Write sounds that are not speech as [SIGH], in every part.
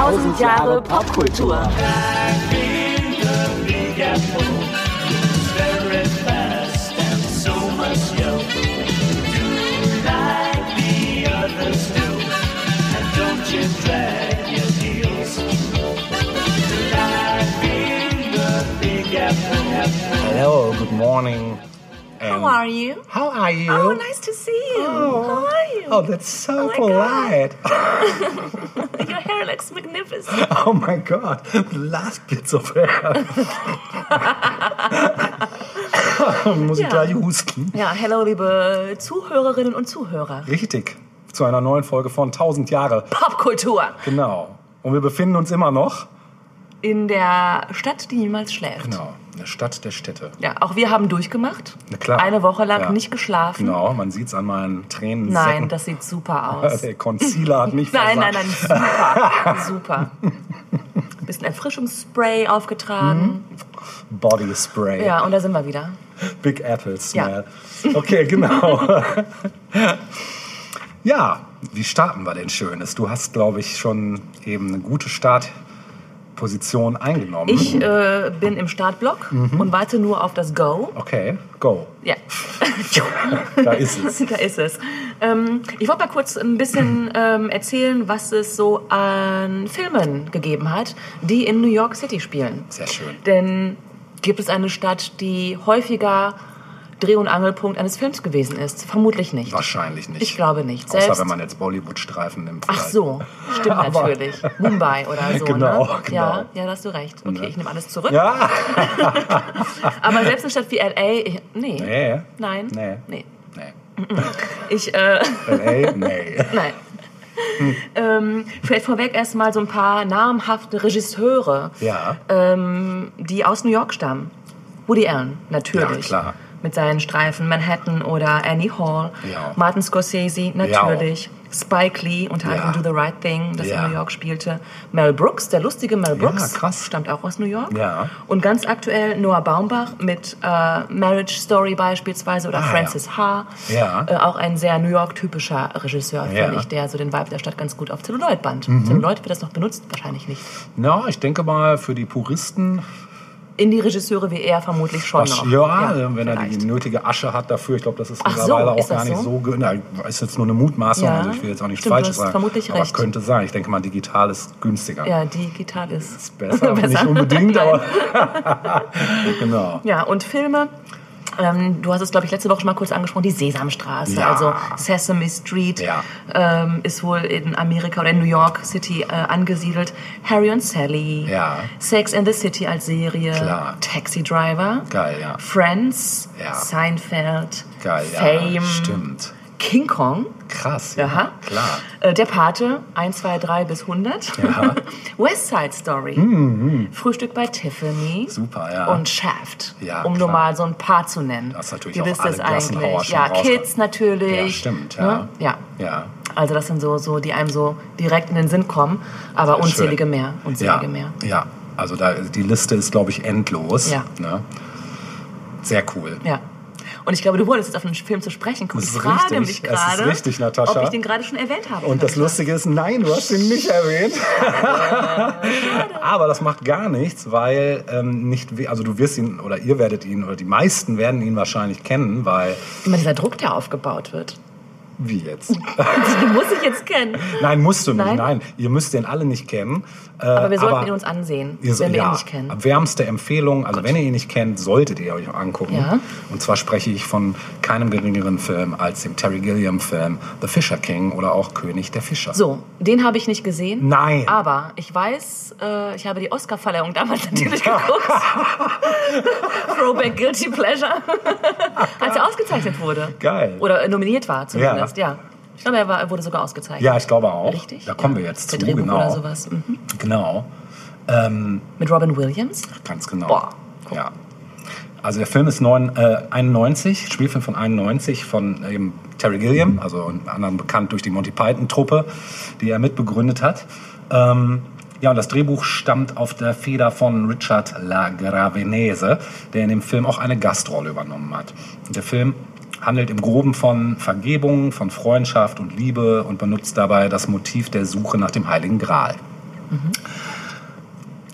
Tausend Jahre Popkultur. Hello, good morning. How are you? How are you? Oh, nice to see you. How are you? Oh, that's so Oh polite. [LAUGHS] [LAUGHS] Your hair looks magnificent. Oh my god, the last bits of hair. [LAUGHS] Muss ich Ja. gleich husten? Ja, hello, liebe Zuhörerinnen und Zuhörer. Richtig, zu einer neuen Folge von 1000 Jahre. Popkultur Genau. Und wir befinden uns immer noch, in der Stadt, die niemals schläft. genau, in der Stadt der Städte. Ja, auch wir haben durchgemacht. Na klar. Eine Woche lang Ja. nicht geschlafen. Genau, man sieht es an meinen Tränen. Nein, [LAUGHS] das sieht super aus. [LAUGHS] Der Concealer hat nicht [LAUGHS] Nein, nein, nein, super. super. Ein bisschen Erfrischungsspray aufgetragen. Body Spray. Ja, und da sind wir wieder. Big Apple Smell. Okay, genau. ja, wie starten wir denn Schönes? Du hast, glaube ich, schon eben eine gute Startposition eingenommen. Ich äh, bin im Startblock Mhm. und warte nur auf das Go. Okay, go. Ja. Da ist es. [LAUGHS] da ist es. Ähm, ich wollte mal kurz ein bisschen ähm, erzählen, was es so an Filmen gegeben hat, die in New York City spielen. Sehr schön. Denn gibt es eine Stadt, die häufiger Dreh- und Angelpunkt eines Films gewesen ist? Vermutlich nicht. Wahrscheinlich nicht. Ich glaube nicht. Außer Selbst wenn man jetzt Bollywood-Streifen nimmt. Ach so, stimmt [LAUGHS] Aber- natürlich. Mumbai oder so, Genau, ne? genau. Ja, ja, da hast du recht. Okay, Ne? ich nehme alles zurück. Ja. [LAUGHS] Aber selbst eine Stadt wie L.A., ich, nee. Nee. Nein. Nee. Nee. Nee. Ich, äh, LA? Nee. [LAUGHS] nein. Ähm, vielleicht vorweg erstmal so ein paar namhafte Regisseure, Ja. ähm, die aus New York stammen. Woody Allen, natürlich. Ja, klar. Mit seinen Streifen Manhattan oder Annie Hall. Ja. Martin Scorsese, natürlich. Spike Lee unter Ja. anderem Do the Right Thing, das Ja. in New York spielte. Mel Brooks, der lustige Mel Brooks, krass. stammt auch aus New York. Ja. Und ganz aktuell Noah Baumbach mit äh, Marriage Story beispielsweise oder Ah, Francis Ha. Ja. Äh, auch ein sehr New York-typischer Regisseur, Ja. Mhm. finde ich, der so den Vibe der Stadt ganz gut auf Celluloid band. Celluloid wird das noch benutzt? Wahrscheinlich nicht. Na, ich denke mal, für die Puristen, Indie-Regisseure wie er vermutlich schon was, noch. ja, äh, wenn er vielleicht. die nötige Asche hat dafür. Ich glaube, das ist Ach so, mittlerweile auch ist das gar nicht so? so. Na, ist jetzt nur eine Mutmaßung, Ja. also ich will jetzt auch nichts Stimmt, Falsches sagen. vermutlich aber recht. könnte sein. Ich denke mal, digital ist günstiger. Ja, digital ist, Besser, [LAUGHS] nicht unbedingt, aber [LAUGHS] [LAUGHS] genau. Ja, und Filme. Ähm, du hast es, glaube ich, letzte Woche schon mal kurz angesprochen, die Sesamstraße. Ja. Also Sesame Street Ja. ähm, ist wohl in Amerika oder in New York City äh, angesiedelt. Harry und Sally. Ja. Sex and the City als Serie. Klar. Taxi Driver. Geil. Friends. Seinfeld. Geil. Fame. Stimmt. King Kong. Krass. Ja, Aha. Klar. Äh, Der Pate, 1, 2, 3 bis 100. Ja. [LAUGHS] West Side Story. Frühstück bei Tiffany. Super, ja. Und Shaft. Ja, um nur klar. mal so ein paar zu nennen. Das ist natürlich Die auch Liste alle Gassenhauer eigentlich. Ja, raus- Kids natürlich. Ja, stimmt, ja. Ne? Ja. Ja. Also das sind so, so, die einem so direkt in den Sinn kommen. Aber Sehr unzählige schön. mehr. Unzählige Ja, mehr. ja. Also da, die Liste ist, glaube ich, endlos. Ja. Ne? Sehr cool. Ja. Und ich glaube, du wolltest jetzt auf den Film zu sprechen kommen. Das Ich ist frage richtig. mich Es ist gerade, richtig, Natascha. ob ich den gerade schon erwähnt habe. Und das Lustige ist, nein, du hast ihn nicht erwähnt. Aber das macht gar nichts, weil ähm, nicht, also du wirst ihn oder ihr werdet ihn oder die meisten werden ihn wahrscheinlich kennen, weil Immer dieser Druck, der aufgebaut wird. Wie jetzt? [LAUGHS] Den muss ich jetzt kennen. Nein, musst du nicht. Nein? Nein, ihr müsst den alle nicht kennen. Äh, Aber wir sollten ihn uns ansehen, Ihr so, wenn wir ja, ihn nicht kennen. Wärmste Empfehlung, also wenn ihr ihn nicht kennt, solltet ihr euch angucken. Ja. Und zwar spreche ich von keinem geringeren Film als dem Terry Gilliam Film The Fisher King oder auch König der Fischer. So, den habe ich nicht gesehen. Nein. Aber ich weiß, äh, ich habe die Oscar-Verleihung damals [LAUGHS] natürlich geguckt. [LAUGHS] Throwback Guilty Pleasure. Als er ausgezeichnet wurde. Geil. Oder nominiert war zumindest, ja. Ich glaube, er, war, wurde sogar ausgezeichnet. Ja, ich glaube auch. Richtig? Da kommen ja. wir jetzt Der zu, Drehbuch genau. oder sowas. Mhm. Genau, Mit Robin Williams. ganz genau. Boah, cool. Ja. Also der Film ist neun, äh, 91, Spielfilm von 91 von eben Terry Gilliam, also unter anderem bekannt durch die Monty Python Truppe, die er mitbegründet hat. Ähm, ja, und das Drehbuch stammt auf der Feder von Richard LaGravenese, der in dem Film auch eine Gastrolle übernommen hat. Und der Film handelt im Groben von Vergebung, von Freundschaft und Liebe und benutzt dabei das Motiv der Suche nach dem Heiligen Gral.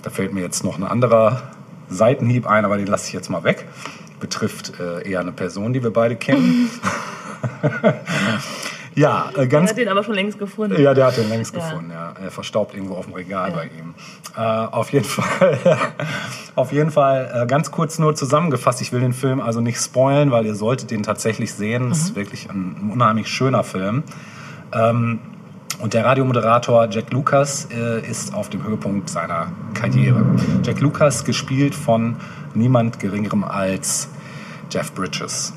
Da fällt mir jetzt noch ein anderer Seitenhieb ein, aber den lasse ich jetzt mal weg. Betrifft äh, eher eine Person, die wir beide kennen. [LAUGHS] ja, äh, Er ganz hat den aber schon längst gefunden. ja, der hat den längst Ja. gefunden, ja. Er verstaubt irgendwo auf dem Regal Ja. bei ihm. Äh, auf jeden [LAUGHS] Fall, [LAUGHS] auf jeden Fall äh, ganz kurz nur zusammengefasst. Ich will den Film also nicht spoilen, weil ihr solltet den tatsächlich sehen. Es ist wirklich ein, ein unheimlich schöner Film. Ähm, und der Radiomoderator Jack Lucas äh, ist auf dem Höhepunkt seiner Karriere. Jack Lucas, gespielt von niemand Geringerem als Jeff Bridges.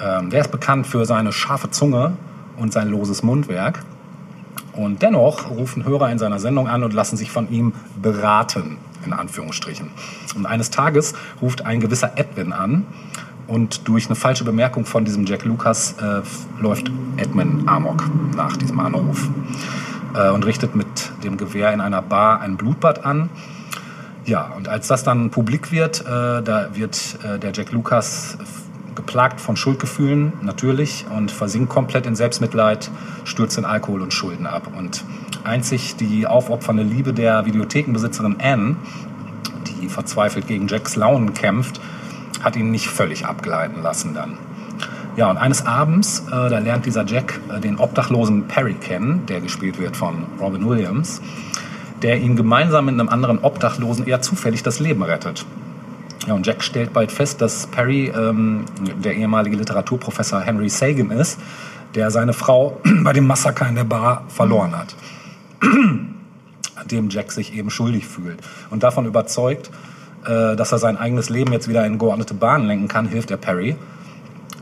Ähm, der ist bekannt für seine scharfe Zunge und sein loses Mundwerk. Und dennoch rufen Hörer in seiner Sendung an und lassen sich von ihm beraten, in Anführungsstrichen. Und eines Tages ruft ein gewisser Edwin an und durch eine falsche Bemerkung von diesem Jack Lucas äh, läuft Edwin Amok nach diesem Anruf äh, und richtet mit dem Gewehr in einer Bar ein Blutbad an. Ja, und als das dann publik wird, äh, da wird äh, der Jack Lucas geplagt von Schuldgefühlen, natürlich, und versinkt komplett in Selbstmitleid, stürzt in Alkohol und Schulden ab. Und einzig die aufopfernde Liebe der Videothekenbesitzerin Anne, die verzweifelt gegen Jacks Launen kämpft, hat ihn nicht völlig abgleiten lassen dann. Ja, und eines Abends, äh, da lernt dieser Jack äh, den obdachlosen Perry kennen, der gespielt wird von Robin Williams, der ihn gemeinsam mit einem anderen Obdachlosen eher zufällig das Leben rettet. Ja, und Jack stellt bald fest, dass Perry ähm, der ehemalige Literaturprofessor Henry Sagan ist, der seine Frau [CLEARS THROAT] bei dem Massaker in der Bar verloren hat. [CLEARS THROAT] Dem Jack sich eben schuldig fühlt. Und davon überzeugt, äh, dass er sein eigenes Leben jetzt wieder in geordnete Bahnen lenken kann, hilft er Perry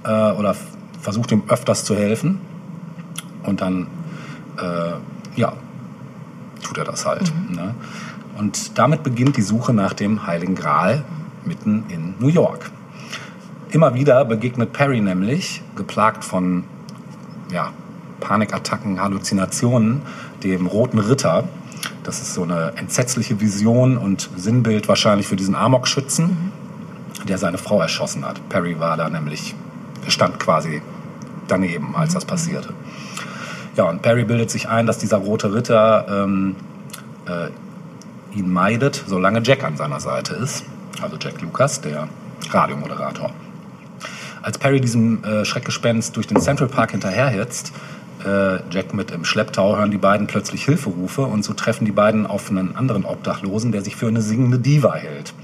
äh, oder versucht ihm öfters zu helfen. Und dann, äh, ja, tut er das halt. Ne? Und damit beginnt die Suche nach dem Heiligen Gral mitten in New York. Immer wieder begegnet Perry nämlich, geplagt von ja, Panikattacken, Halluzinationen, dem Roten Ritter. Das ist so eine entsetzliche Vision und Sinnbild wahrscheinlich für diesen Amok-Schützen, der seine Frau erschossen hat. Perry war da nämlich, stand quasi daneben, als das passierte. Ja, und Perry bildet sich ein, dass dieser Rote Ritter ähm, äh, ihn meidet, solange Jack an seiner Seite ist. Also Jack Lucas, der Radiomoderator. Als Perry diesem äh, Schreckgespenst durch den Central Park hinterherhetzt, äh, Jack mit im Schlepptau, hören die beiden plötzlich Hilferufe und so treffen die beiden auf einen anderen Obdachlosen, der sich für eine singende Diva hält.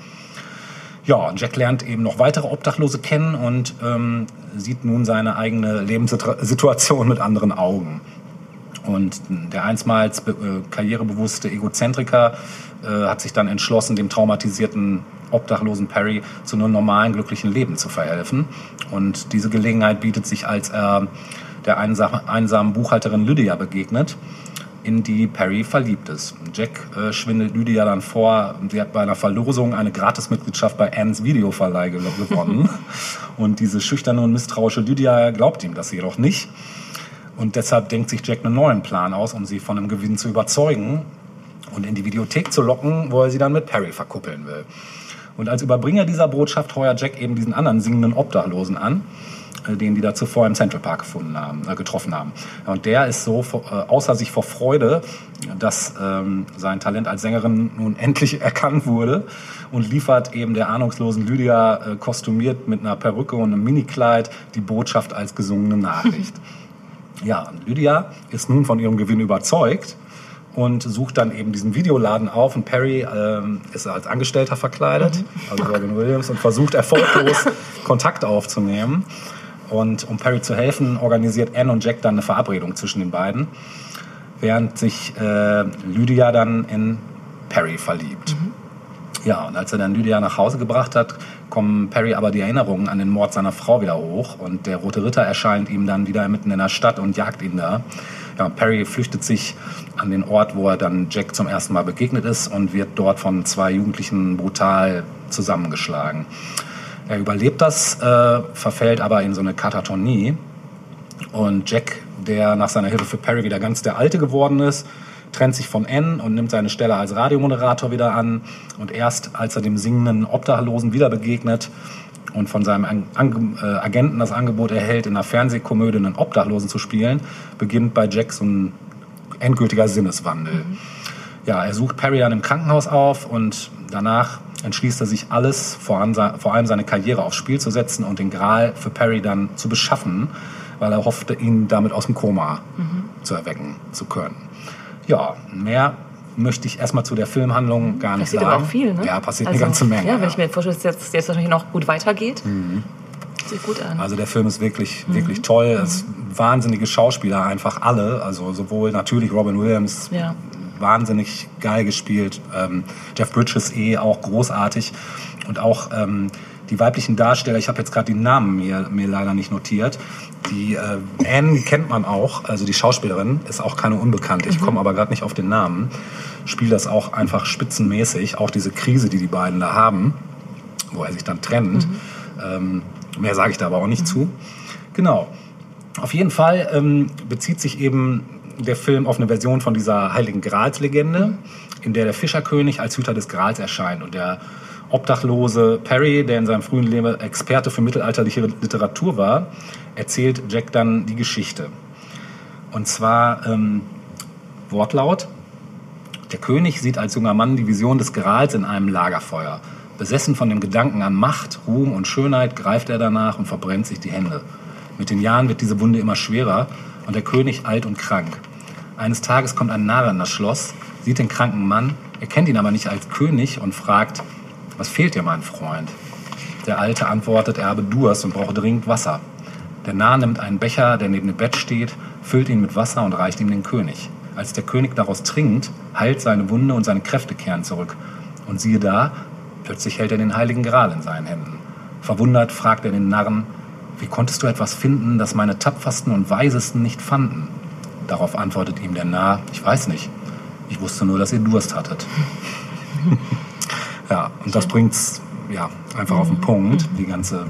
Ja, Jack lernt eben noch weitere Obdachlose kennen und ähm, sieht nun seine eigene Lebenssituation mit anderen Augen. Und der einstmals äh, karrierebewusste Egozentriker äh, hat sich dann entschlossen, dem traumatisierten obdachlosen Perry zu einem normalen, glücklichen Leben zu verhelfen. Und diese Gelegenheit bietet sich, als er der einsam, einsamen Buchhalterin Lydia begegnet, in die Perry verliebt ist. Jack äh, schwindelt Lydia dann vor, sie hat bei einer Verlosung eine Gratismitgliedschaft bei Anns Videoverleih ge- gewonnen. [LAUGHS] und diese schüchterne und misstrauische Lydia glaubt ihm das jedoch nicht. Und deshalb denkt sich Jack einen neuen Plan aus, um sie von einem Gewinn zu überzeugen und in die Videothek zu locken, wo er sie dann mit Perry verkuppeln will. Und als Überbringer dieser Botschaft heuert Jack eben diesen anderen singenden Obdachlosen an, äh, den die da zuvor im Central Park gefunden haben, äh, getroffen haben. Und der ist so äh, außer sich vor Freude, dass ähm, sein Talent als Sängerin nun [LAUGHS] endlich erkannt wurde und liefert eben der ahnungslosen Lydia äh, kostümiert mit einer Perücke und einem Minikleid die Botschaft als gesungene Nachricht. [LAUGHS] Ja, Lydia ist nun von ihrem Gewinn überzeugt und sucht dann eben diesen Videoladen auf und Perry ähm, ist als Angestellter verkleidet, also Robin Williams, und versucht erfolglos [LAUGHS] Kontakt aufzunehmen. Und um Perry zu helfen, organisiert Anne und Jack dann eine Verabredung zwischen den beiden, während sich äh, Lydia dann in Perry verliebt. Ja, und als er dann Lydia nach Hause gebracht hat, kommen Perry aber die Erinnerungen an den Mord seiner Frau wieder hoch und der Rote Ritter erscheint ihm dann wieder mitten in der Stadt und jagt ihn da. Ja, Perry flüchtet sich an den Ort, wo er dann Jack zum ersten Mal begegnet ist und wird dort von zwei Jugendlichen brutal zusammengeschlagen. Er überlebt das, äh, verfällt aber in so eine Katatonie und Jack, der nach seiner Hilfe für Perry wieder ganz der Alte geworden ist, trennt sich von Anne und nimmt seine Stelle als Radiomoderator wieder an. Und erst als er dem singenden Obdachlosen wieder begegnet und von seinem An äh, Agenten das Angebot erhält, in einer Fernsehkomödie einen Obdachlosen zu spielen, beginnt bei Jack so ein endgültiger Sinneswandel. ja, er sucht Perry dann im Krankenhaus auf und danach entschließt er sich alles, vor allem, vor allem seine Karriere aufs Spiel zu setzen und den Gral für Perry dann zu beschaffen, weil er hoffte, ihn damit aus dem Koma mhm. zu erwecken zu können. Ja, mehr möchte ich erstmal zu der Filmhandlung gar nicht passiert sagen. Aber auch viel, ne? Ja, passiert also, eine ganze Menge. Ja, wenn ich mir vorstelle, dass jetzt, jetzt natürlich noch gut weitergeht. Mhm. Sieht gut an. Also der Film ist wirklich, mhm. wirklich toll. Mhm. Es wahnsinnige Schauspieler, einfach alle. Also sowohl natürlich Robin Williams, ja. wahnsinnig geil gespielt. Ähm, Jeff Bridges eh auch großartig. Und auch ähm, die weiblichen Darsteller, ich habe jetzt gerade die Namen mir, mir leider nicht notiert. Die äh, Anne kennt man auch, also die Schauspielerin ist auch keine Unbekannte. Ich mhm. komme aber gerade nicht auf den Namen. Spielt das auch einfach spitzenmäßig. Auch diese Krise, die die beiden da haben, wo er sich dann trennt. Mhm. Ähm, mehr sage ich da aber auch nicht mhm. zu. Genau. Auf jeden Fall ähm, bezieht sich eben der Film auf eine Version von dieser Heiligen Grals-Legende, in der der Fischerkönig als Hüter des Grals erscheint und der obdachlose Perry, der in seinem frühen Leben Experte für mittelalterliche Literatur war, erzählt Jack dann die Geschichte. Und zwar ähm, Wortlaut. Der König sieht als junger Mann die Vision des Grals in einem Lagerfeuer. Besessen von dem Gedanken an Macht, Ruhm und Schönheit greift er danach und verbrennt sich die Hände. Mit den Jahren wird diese Wunde immer schwerer und der König alt und krank. Eines Tages kommt ein Narr in das Schloss, sieht den kranken Mann, erkennt ihn aber nicht als König und fragt, was fehlt dir, mein Freund? Der Alte antwortet, er habe Durst und brauche dringend Wasser. Der Narr nimmt einen Becher, der neben dem Bett steht, füllt ihn mit Wasser und reicht ihm den König. Als der König daraus trinkt, heilt seine Wunde und seine Kräfte kehren zurück. Und siehe da, plötzlich hält er den heiligen Gral in seinen Händen. Verwundert fragt er den Narren, wie konntest du etwas finden, das meine tapfersten und weisesten nicht fanden? Darauf antwortet ihm der Narr, ich weiß nicht. Ich wusste nur, dass ihr Durst hattet. [LAUGHS] Ja, und das bringt es ja, einfach auf den mhm. Punkt, die ganze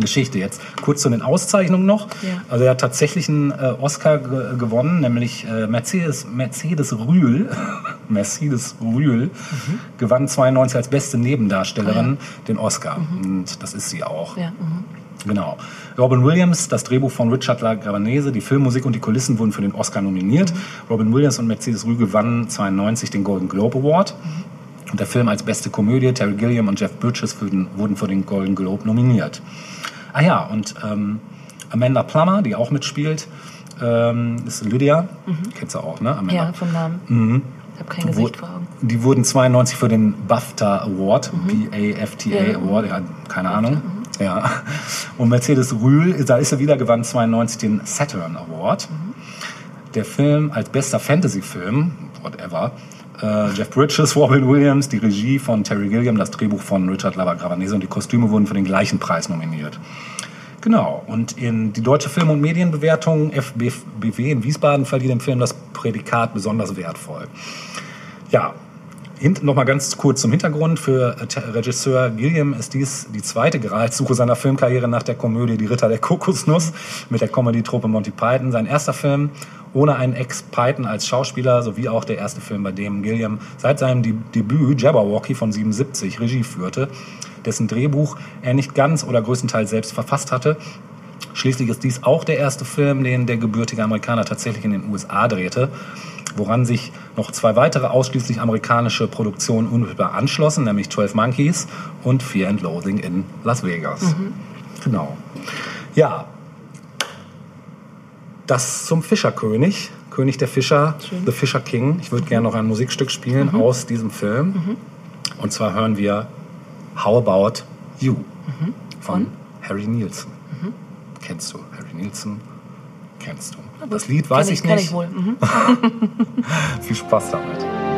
Geschichte. Jetzt kurz zu den Auszeichnungen noch. Ja. Also er hat tatsächlich einen äh, Oscar gewonnen, nämlich äh, Mercedes, Mercedes Rühl, [LAUGHS] Mercedes Rühl, mhm. gewann 92 als beste Nebendarstellerin oh, ja. den Oscar. Mhm. Und das ist sie auch. Ja, mhm. Genau. Robin Williams, das Drehbuch von Richard Lagravanese, die Filmmusik und die Kulissen wurden für den Oscar nominiert. Mhm. Robin Williams und Mercedes Rühl gewannen 92 den Golden Globe Award. Und der Film als beste Komödie, Terry Gilliam und Jeff Bridges wurden, wurden für den Golden Globe nominiert. Ah ja, und ähm, Amanda Plummer, die auch mitspielt, ähm, ist Lydia. Mhm. Kennst du auch, ne? Amanda. Ja, vom Namen. Mhm. Ich habe kein Gesicht vor Augen. Die wurden 92 für den BAFTA Award, mhm. B-A-F-T-A ja. Award, ja, keine BAFTA, Ahnung. Mhm. Ja. Und Mercedes Rühl, da ist er wieder, gewann 92 den Saturn Award. Mhm. Der Film als bester Fantasy-Film, whatever, äh, Jeff Bridges, [LAUGHS] Robin Williams, die Regie von Terry Gilliam, das Drehbuch von Richard Lava-Gravanese und die Kostüme wurden für den gleichen Preis nominiert. Genau, und in die Deutsche Film- und Medienbewertung FBW in Wiesbaden verlieh dem Film das Prädikat besonders wertvoll. Ja, noch mal ganz kurz zum Hintergrund. Für Regisseur Gilliam ist dies die zweite Gralssuche seiner Filmkarriere nach der Komödie Die Ritter der Kokosnuss mit der Comedy-Truppe Monty Python. Sein erster Film ohne einen Ex-Python als Schauspieler sowie auch der erste Film, bei dem Gilliam seit seinem Debüt Jabberwocky von 77 Regie führte, dessen Drehbuch er nicht ganz oder größtenteils selbst verfasst hatte. Schließlich ist dies auch der erste Film, den der gebürtige Amerikaner tatsächlich in den USA drehte, woran sich noch zwei weitere ausschließlich amerikanische Produktionen unmittelbar anschlossen, nämlich 12 Monkeys und Fear and Loathing in Las Vegas. Mhm. Genau. Ja, das zum Fischerkönig, König der Fischer, Schön. The Fisher King. Ich würde mhm. gerne noch ein Musikstück spielen mhm. aus diesem Film. Mhm. Und zwar hören wir How About You mhm. von, Harry Nielsen. Mhm. Kennst du Harry Nielsen? Kennst du. Das Lied weiß ich, ich, nicht. Ich wohl. Mhm. [LAUGHS] Viel Spaß damit.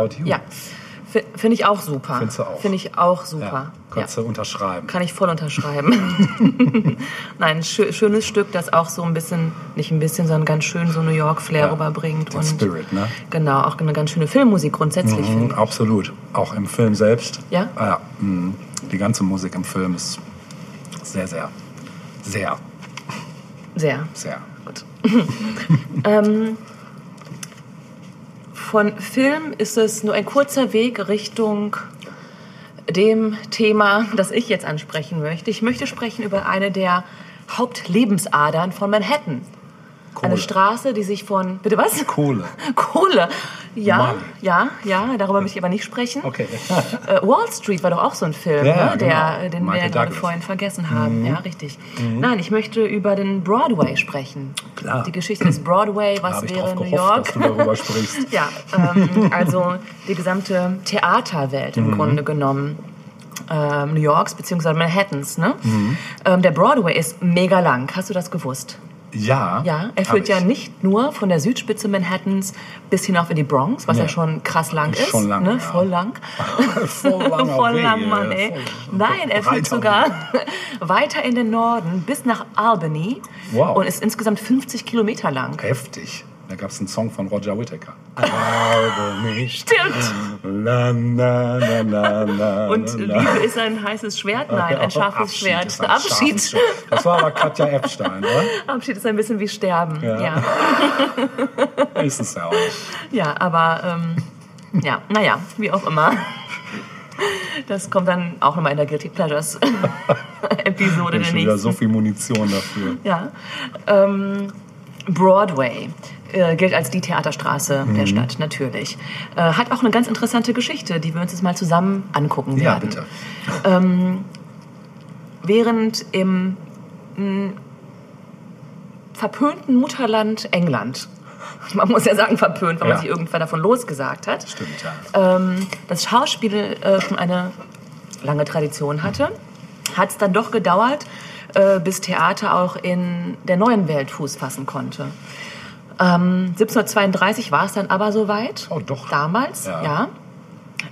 About you? Ja, finde ich auch super. Findest du auch? Finde ich auch Ja, super. kannst du unterschreiben. Kann ich voll unterschreiben. [LAUGHS] Nein, ein schö schönes Stück, das auch so ein bisschen, nicht ein bisschen, sondern ganz schön so New York-Flair Ja, rüberbringt. den Spirit, ne? Genau, auch eine ganz schöne Filmmusik grundsätzlich. Mhm, absolut. Auch im Film selbst. Ja? Ah, ja. mhm. Die ganze Musik im Film ist sehr, sehr, sehr. Sehr. sehr. Gut. [LAUGHS] ähm, von Film ist es nur ein kurzer Weg Richtung dem Thema, das ich jetzt ansprechen möchte. Ich möchte sprechen über eine der Hauptlebensadern von Manhattan. Eine Kohle. Straße, die sich von. Bitte was? Kohle. [LAUGHS] Kohle. Ja, Mann. ja, ja, darüber möchte ich aber nicht sprechen. Okay. [LAUGHS] Äh, Wall Street war doch auch so ein Film, Ja, ne? der, genau. den wir Michael ja gerade. Mhm. vorhin vergessen haben. Ja, richtig. Nein, ich möchte über den Broadway sprechen. Klar. Die Geschichte des Broadway, was wäre New York? dass du darüber sprichst. [LAUGHS] ja, ähm, also die gesamte Theaterwelt Mhm. im Grunde genommen. Ähm, New Yorks beziehungsweise Manhattans. Ne? Mhm. Ähm, der Broadway ist mega lang. Hast du das gewusst? Ja. Ja, er führt ja ich. nicht nur von der Südspitze Manhattans bis hinauf in die Bronx, was Nee. ja schon krass lang Ist schon lang, ne? ja. Voll lang. [LAUGHS] Voll [LAUGHS] langer Voll lang, Mann, ey. voll- Nein, er führt sogar [LAUGHS] weiter in den Norden bis nach Albany Wow. und ist insgesamt 50 Kilometer lang. Heftig. Da gab es einen Song von Roger Whittaker. Glaube nicht. Stimmt. Na, na, na, na, na, Und Liebe ist ein heißes Schwert? Nein, ein scharfes Abschied Schwert. ist ein Abschied. scharfes Schwert. Das war aber Katja Epstein, oder? Abschied ist ein bisschen wie Sterben. Ja. Ja, [LAUGHS] Ist es ja auch. ja aber ähm, ja, naja, wie auch immer. Das kommt dann auch nochmal in der Guilty Pleasures [LAUGHS] Episode Ich der schon wieder nächsten. so viel Munition dafür. Ja. Ähm, Broadway äh, gilt als die Theaterstraße Mhm. der Stadt, natürlich. Äh, hat auch eine ganz interessante Geschichte, die wir uns jetzt mal zusammen angucken Ja, werden. bitte. Während im mh, verpönten Mutterland England, [LAUGHS] man muss ja sagen verpönt, weil Ja. man sich irgendwann davon losgesagt hat, Stimmt, ja. ähm, das Schauspiel äh, schon eine lange Tradition hatte, hat es dann doch gedauert, äh, bis Theater auch in der neuen Welt Fuß fassen konnte. Ähm, 1732 war es dann aber soweit. Oh, doch. Damals, Ja. ja.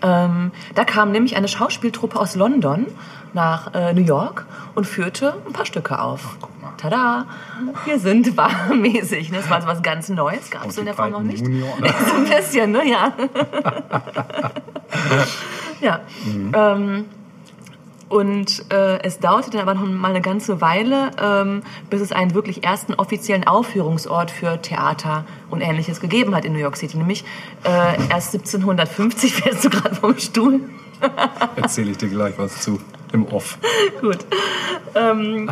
Ähm, da kam nämlich eine Schauspieltruppe aus London nach äh, New York und führte ein paar Stücke auf. guck mal. Tada! Wir sind [LAUGHS] wahrmäßig. Ne? Das war so was ganz Neues. Gab es in der Form noch nicht. Junior, [LAUGHS] ne? so ein bisschen, ne? Ja. [LAUGHS] ja. Ähm, und äh, es dauerte dann aber noch mal eine ganze Weile, ähm, bis es einen wirklich ersten offiziellen Aufführungsort für Theater und Ähnliches gegeben hat in New York City. Nämlich äh, erst 1750, [LAUGHS] fährst du gerade vom Stuhl? Erzähle ich dir gleich was zu. Im Off. [LAUGHS] Gut. Ähm,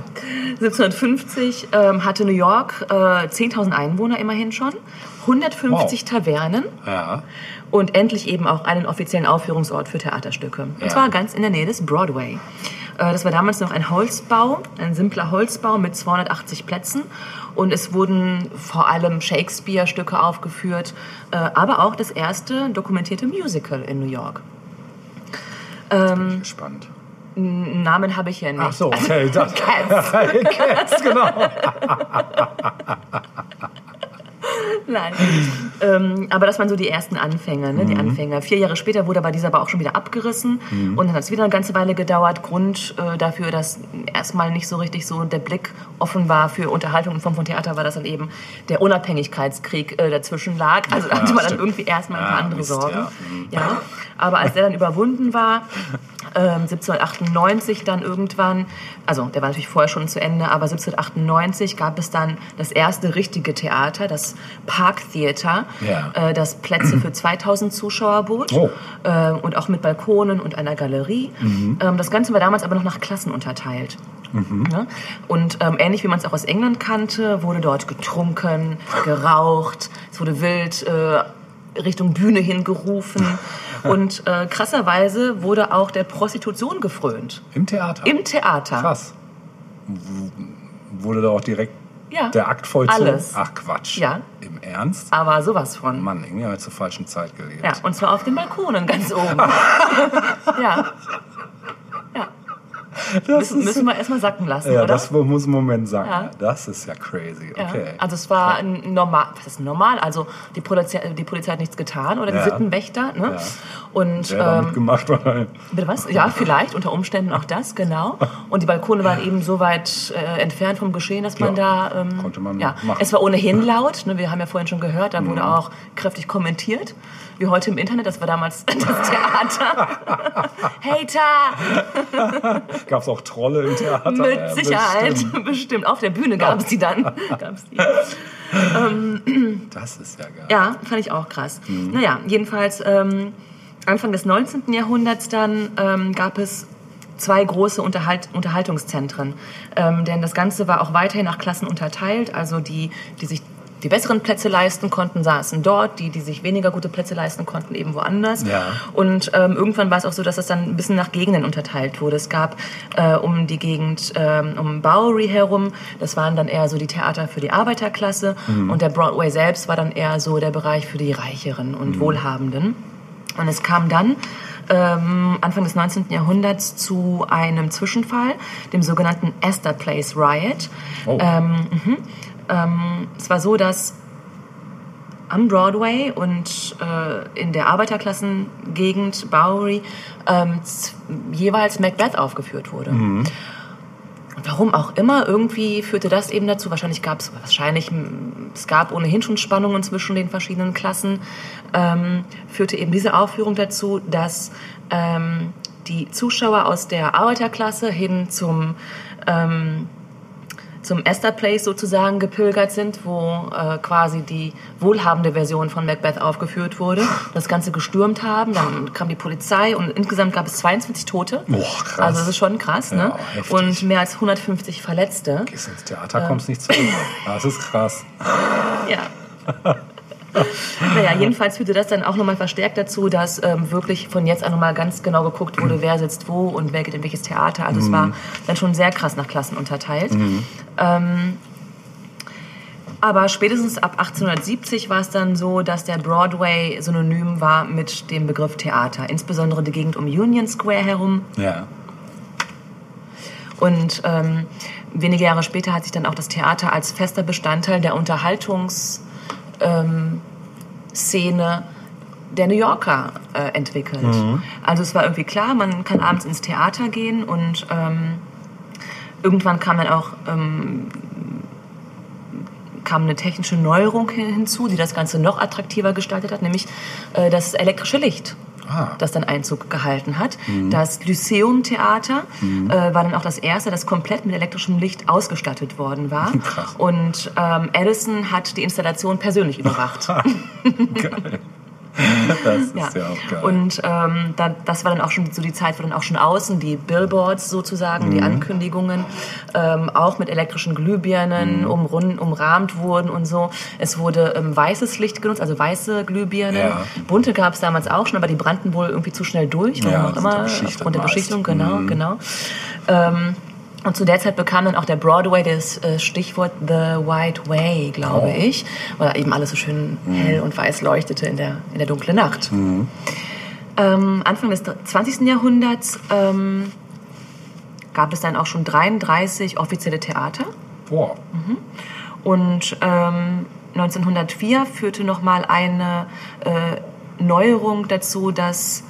1750 ähm, hatte New York äh, 10.000 Einwohner immerhin schon, 150 Wow. Tavernen Ja. Und endlich eben auch einen offiziellen Aufführungsort für Theaterstücke. Und Ja. zwar ganz in der Nähe des Broadway. Äh, Das war damals noch ein Holzbau, ein simpler Holzbau mit 280 Plätzen. Und es wurden vor allem Shakespeare-Stücke aufgeführt, äh, aber auch das erste dokumentierte Musical in New York. Bin ich gespannt. Namen habe ich hier nicht. Ach so, [LAUGHS] okay. Das, Cats. Cats, genau. [LAUGHS] [LAUGHS] Nein. ähm, aber das waren so die ersten Anfänge, ne? Mhm. die Anfänger. Vier Jahre später wurde aber dieser aber auch schon wieder abgerissen Mhm. und dann hat es wieder eine ganze Weile gedauert. Grund äh, dafür, dass erstmal nicht so richtig so der Blick offen war für Unterhaltung in Form von Theater, war, dass dann eben der Unabhängigkeitskrieg äh, dazwischen lag. Also da Ja, hatte man dann stimmt. irgendwie erstmal ein paar Ah, andere Mist, Sorgen. ja. Mhm. Ja. Aber als der dann überwunden war, [LAUGHS] 1798 dann irgendwann, also der war natürlich vorher schon zu Ende, aber 1798 gab es dann das erste richtige Theater, das Park Theater, Ja. äh, das Plätze für 2000 Zuschauer bot Oh. äh, und auch mit Balkonen und einer Galerie. Mhm. Ähm, das Ganze war damals aber noch nach Klassen unterteilt. Ne? Und ähm, ähnlich wie man es auch aus England kannte, wurde dort getrunken, geraucht, es wurde wild äh, Richtung Bühne hingerufen. [LAUGHS] [LAUGHS] Und äh, krasserweise wurde auch der Prostitution gefrönt. Im Theater. Im Theater. Krass. W- Wurde da auch direkt Ja. der Akt vollzogen? Alles. Ach Quatsch. Ja. Im Ernst? Aber sowas von. Mann, irgendwie habe ich zur falschen Zeit gelebt. Ja, und zwar auf den Balkonen ganz oben. [LAUGHS] ja. Ja. Das Müssen, müssen wir erstmal sacken lassen, ja, oder? das muss einen Moment sagen. Ja. Das ist ja crazy. Ja. Okay. Also es war ein normal, was ist normal? Also die Polizei, die Polizei hat nichts getan oder die Ja. Sittenwächter, ne? Ja. Und hat ähm, mitgemacht, weil bitte was? Ja, vielleicht unter Umständen auch das, genau. Und die Balkone waren eben so weit äh, entfernt vom Geschehen, dass man Ja, da ähm, konnte man ja, machen. es war ohnehin laut. Ne? Wir haben ja vorhin schon gehört, da Mhm. wurde auch kräftig kommentiert, wie heute im Internet. Das war damals [LAUGHS] das Theater. [LAUGHS] Hater. [LAUGHS] gab es auch Trolle im Theater. Mit Sicherheit, bestimmt. bestimmt. Auf der Bühne gab es die dann. Gab's die. Das ist ja geil. Ja, fand ich auch krass. Naja, jedenfalls ähm, Anfang des 19. Jahrhunderts dann ähm, gab es zwei große Unterhalt Unterhaltungszentren. Ähm, denn das Ganze war auch weiterhin nach Klassen unterteilt. Also die, die sich die besseren Plätze leisten konnten, saßen dort. Die, die sich weniger gute Plätze leisten konnten, eben woanders. Ja. Und ähm, irgendwann war es auch so, dass das dann ein bisschen nach Gegenden unterteilt wurde. Es gab äh, um die Gegend ähm, um Bowery herum, das waren dann eher so die Theater für die Arbeiterklasse. Und der Broadway selbst war dann eher so der Bereich für die Reicheren und Wohlhabenden. Und es kam dann ähm, Anfang des 19. Jahrhunderts zu einem Zwischenfall, dem sogenannten Astor Place Riot. Oh. Ähm, mhm. ähm, es war so, dass am Broadway und äh, in der Arbeiterklassengegend Bowery ähm, jeweils Macbeth aufgeführt wurde. Warum auch immer, irgendwie führte das eben dazu. Wahrscheinlich gab es, wahrscheinlich, es gab ohnehin schon Spannungen zwischen den verschiedenen Klassen. Ähm, führte eben diese Aufführung dazu, dass ähm, die Zuschauer aus der Arbeiterklasse hin zum ähm, zum Esther Place sozusagen gepilgert sind, wo äh, quasi die wohlhabende Version von Macbeth aufgeführt wurde, das Ganze gestürmt haben, dann kam die Polizei und insgesamt gab es 22 Tote. Boah, krass. Also das ist schon krass, ne? Heftig. Und mehr als 150 Verletzte. Gehst ins Theater, kommst nicht zurück. Das ist krass. [LAUGHS] Ja. [LAUGHS] [LAUGHS] naja, jedenfalls führte das dann auch nochmal verstärkt dazu, dass ähm, wirklich von jetzt an nochmal ganz genau geguckt wurde, wer sitzt wo und wer geht in welches Theater. Also es war dann schon sehr krass nach Klassen unterteilt. Ähm, aber spätestens ab 1870 war es dann so, dass der Broadway synonym war mit dem Begriff Theater. Insbesondere die Gegend um Union Square herum Ja. und ähm, wenige Jahre später hat sich dann auch das Theater als fester Bestandteil der Unterhaltungsszene ähm, Szene der New Yorker äh, entwickelt. Also es war irgendwie klar, man kann abends ins Theater gehen und ähm, irgendwann kam dann auch ähm, kam eine technische Neuerung hin- hinzu, die das Ganze noch attraktiver gestaltet hat, nämlich äh, das elektrische Licht Ah. das dann Einzug gehalten hat. Das Lyceum-Theater äh, war dann auch das erste, das komplett mit elektrischem Licht ausgestattet worden war. [LAUGHS] Krass. Und ähm, Edison hat die Installation persönlich überwacht. [LAUGHS] Geil. [LAUGHS] Das ist ja, Ja. auch geil. Und ähm, da, das war dann auch schon so die Zeit, wo dann auch schon außen die Billboards sozusagen, Mhm. die Ankündigungen, ähm, auch mit elektrischen Glühbirnen Mhm. umrund, umrahmt wurden und so. Es wurde ähm, weißes Licht genutzt, also weiße Glühbirnen. Ja. Bunte gab es damals auch schon, aber die brannten wohl irgendwie zu schnell durch. Ja, warum auch sind immer, ja aufgrund der. Beschichtung, genau, Mhm. genau. Ähm, und zu der Zeit bekam dann auch der Broadway das äh, Stichwort The White Way, glaube Oh. ich, weil eben alles so schön hell und weiß leuchtete in der, in der dunklen Nacht. Ähm, Anfang des 20. Jahrhunderts ähm, gab es dann auch schon 33 offizielle Theater. Boah. Und ähm, 1904 führte nochmal eine äh, Neuerung dazu, dass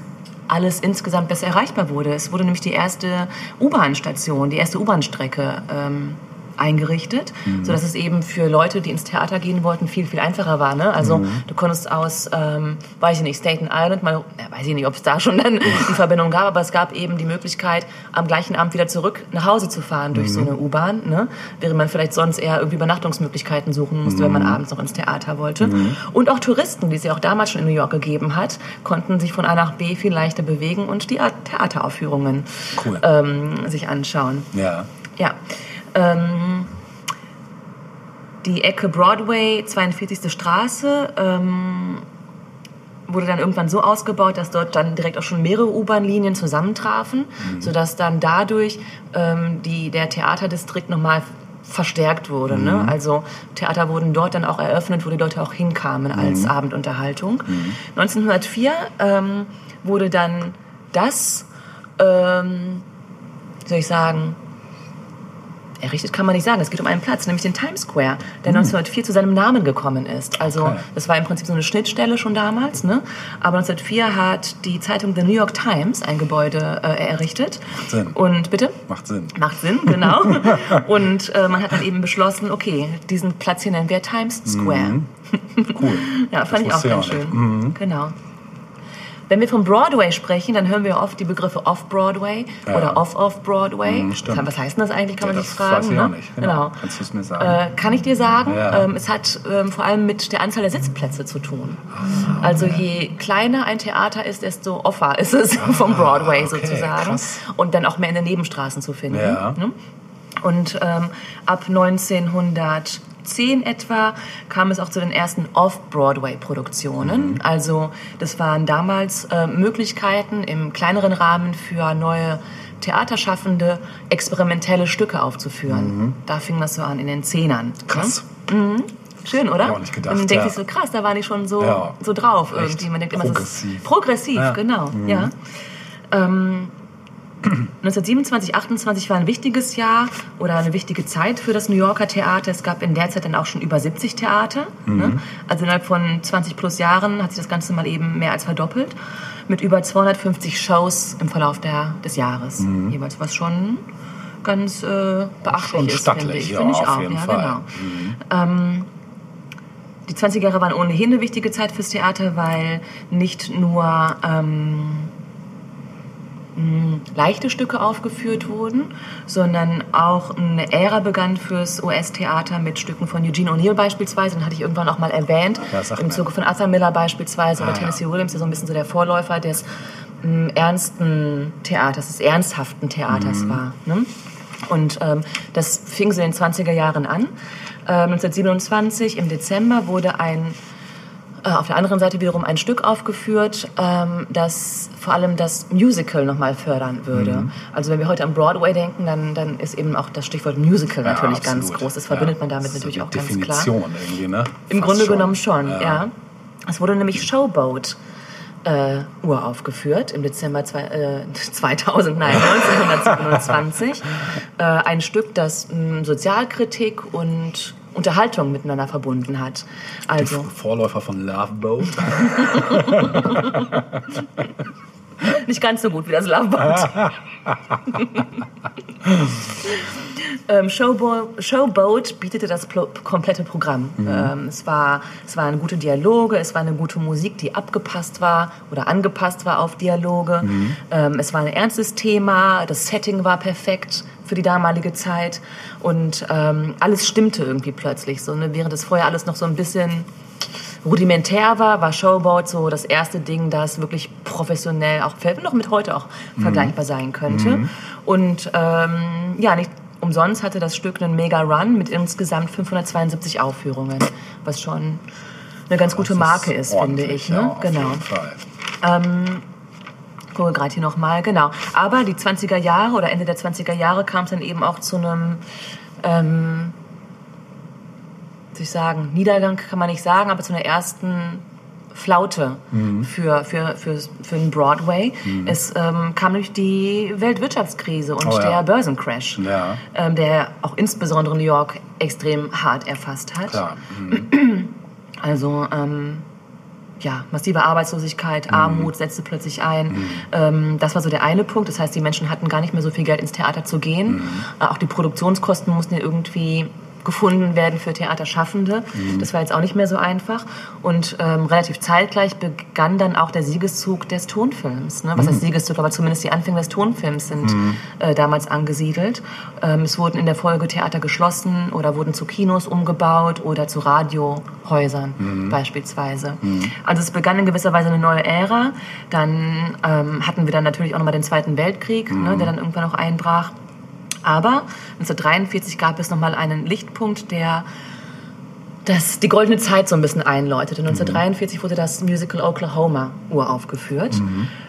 alles insgesamt besser erreichbar wurde. Es wurde nämlich die erste U-Bahn-Station, die erste U-Bahn-Strecke ähm, eingerichtet, sodass es eben für Leute, die ins Theater gehen wollten, viel, viel einfacher war. Ne? Also du konntest aus, ähm, weiß ich nicht, Staten Island, mal, ja, weiß ich nicht, ob es da schon dann die Verbindung gab, aber es gab eben die Möglichkeit, am gleichen Abend wieder zurück nach Hause zu fahren durch so eine U-Bahn, ne? während man vielleicht sonst eher irgendwie Übernachtungsmöglichkeiten suchen musste, wenn man abends noch ins Theater wollte. Und auch Touristen, die es ja auch damals schon in New York gegeben hat, konnten sich von A nach B viel leichter bewegen und die Theateraufführungen Cool. ähm, sich anschauen. Ja. Ja. Ähm, die Ecke Broadway, 42. Straße, ähm, wurde dann irgendwann so ausgebaut, dass dort dann direkt auch schon mehrere U-Bahn-Linien zusammentrafen, sodass dann dadurch ähm, die, der Theaterdistrikt nochmal verstärkt wurde. Ne? Also Theater wurden dort dann auch eröffnet, wo die Leute auch hinkamen als Abendunterhaltung. 1904 ähm, wurde dann das, ähm, wie soll ich sagen, errichtet kann man nicht sagen. Es geht um einen Platz, nämlich den Times Square, der 1904 zu seinem Namen gekommen ist. Also Okay. das war im Prinzip so eine Schnittstelle schon damals. Ne? Aber 1904 hat die Zeitung The New York Times ein Gebäude äh, errichtet. Macht Sinn. Und bitte? Macht Sinn. Macht Sinn, genau. [LAUGHS] Und äh, man hat dann eben beschlossen, okay, diesen Platz hier nennen wir Times Square. Cool. [LAUGHS] Ja, fand ich auch ganz schön. Mhm. Genau. Wenn wir von Broadway sprechen, dann hören wir oft die Begriffe Off-Broadway Ja. oder Off-Off-Broadway. Mhm. Was heißt denn das eigentlich, kann Ja, man sich fragen. weiß ich ne? auch nicht. Genau. Kannst du es mir sagen? Äh, kann ich dir sagen, Ja. ähm, es hat ähm, vor allem mit der Anzahl der Sitzplätze zu tun. Also je kleiner ein Theater ist, desto offer ist es vom Broadway Ah, okay, sozusagen. krass. Und dann auch mehr in den Nebenstraßen zu finden. Ne? Und ähm, ab 1910 etwa kam es auch zu den ersten Off-Broadway-Produktionen. Also das waren damals äh, Möglichkeiten im kleineren Rahmen für neue Theaterschaffende experimentelle Stücke aufzuführen. Da fing das so an in den Zehnern. Krass. Ne? Schön, oder? Auch nicht gedacht, Und man denkt ja. sich so, krass, da waren die schon so, Ja. so drauf Echt irgendwie. Man denkt immer, es progressiv. ist progressiv, Ja. Mhm. genau. Ja. Ähm, 1927, 28 war ein wichtiges Jahr oder eine wichtige Zeit für das New Yorker Theater. Es gab in der Zeit dann auch schon über 70 Theater. Mhm. Ne? Also innerhalb von 20 plus Jahren hat sich das Ganze mal eben mehr als verdoppelt. Mit über 250 Shows im Verlauf der, des Jahres. Mhm. Jeweils was schon ganz äh, beachtlich Schon ist, stattlich, finde ich. ja, Finde ich auf auch, jeden ja, Fall. genau. Ähm, die 20er Jahre waren ohnehin eine wichtige Zeit fürs Theater, weil nicht nur ähm, leichte Stücke aufgeführt wurden, sondern auch eine Ära begann fürs US-Theater mit Stücken von Eugene O'Neill beispielsweise, den hatte ich irgendwann auch mal erwähnt, Ja, im. Zuge von Arthur Miller beispielsweise Ah, oder ja. Tennessee Williams, der so ein bisschen so der Vorläufer des mh, ernsten Theaters, des ernsthaften Theaters Mhm. war. Ne? Und ähm, das fing so in den 20er Jahren an. Ähm, 1927 im Dezember wurde ein auf der anderen Seite wiederum ein Stück aufgeführt, ähm, das vor allem das Musical nochmal fördern würde. Mhm. Also wenn wir heute an Broadway denken, dann, dann ist eben auch das Stichwort Musical Ja, natürlich ganz absolut. groß. Das verbindet Ja. man damit natürlich auch die ganz klar. Definition irgendwie, ne? Im Fast Grunde schon. genommen schon, ja. Es wurde nämlich Showboat äh, uraufgeführt im Dezember zwei, äh, [LAUGHS] 2000, nein, 1927. [LAUGHS] äh, ein Stück, das mh, Sozialkritik und Unterhaltung miteinander verbunden hat. Also Vorläufer von Love Boat. [LAUGHS] [LAUGHS] nicht ganz so gut wie das Love Boat. [LAUGHS] ähm, Showboat, Showboat bietete das komplette Programm. Ähm, es, war, es waren gute Dialoge, es war eine gute Musik, die abgepasst war oder angepasst war auf Dialoge. Ähm, es war ein ernstes Thema, das Setting war perfekt für die damalige Zeit und ähm, alles stimmte irgendwie plötzlich. So, ne? Während es vorher alles noch so ein bisschen rudimentär war, war Showboat so das erste Ding, das wirklich professionell, auch vielleicht noch mit heute auch vergleichbar sein könnte. Und ähm, ja, nicht umsonst hatte das Stück einen Mega Run mit insgesamt 572 Aufführungen, was schon eine ganz gute Marke ist, finde ordentlich, ich. Ja, Ne? auf genau. Fall. gucke gerade hier nochmal, genau. Aber die 20er Jahre oder Ende der 20er Jahre kam es dann eben auch zu einem, ähm, soll ich sagen, Niedergang kann man nicht sagen, aber zu einer ersten Flaute Mhm. für, für, für, für den Broadway. Es ähm, kam durch die Weltwirtschaftskrise und Oh ja. der Börsencrash, Ja. ähm, der auch insbesondere New York extrem hart erfasst hat. Mhm. [CLEARS THROAT] Also ähm, ja, massive Arbeitslosigkeit, Armut setzte plötzlich ein. Ähm, das war so der eine Punkt. Das heißt, die Menschen hatten gar nicht mehr so viel Geld ins Theater zu gehen. Äh, auch die Produktionskosten mussten ja irgendwie gefunden werden für Theaterschaffende. Das war jetzt auch nicht mehr so einfach. Und ähm, relativ zeitgleich begann dann auch der Siegeszug des Tonfilms. Ne? Was heißt Siegeszug? Aber zumindest die Anfänge des Tonfilms sind äh, damals angesiedelt. Ähm, es wurden in der Folge Theater geschlossen oder wurden zu Kinos umgebaut oder zu Radiohäusern beispielsweise. Also es begann in gewisser Weise eine neue Ära. Dann ähm, hatten wir dann natürlich auch nochmal den Zweiten Weltkrieg, ne, der dann irgendwann auch einbrach. Aber 1943 gab es nochmal einen Lichtpunkt, der das, die goldene Zeit so ein bisschen einläutete. 1943 wurde das Musical Oklahoma uraufgeführt,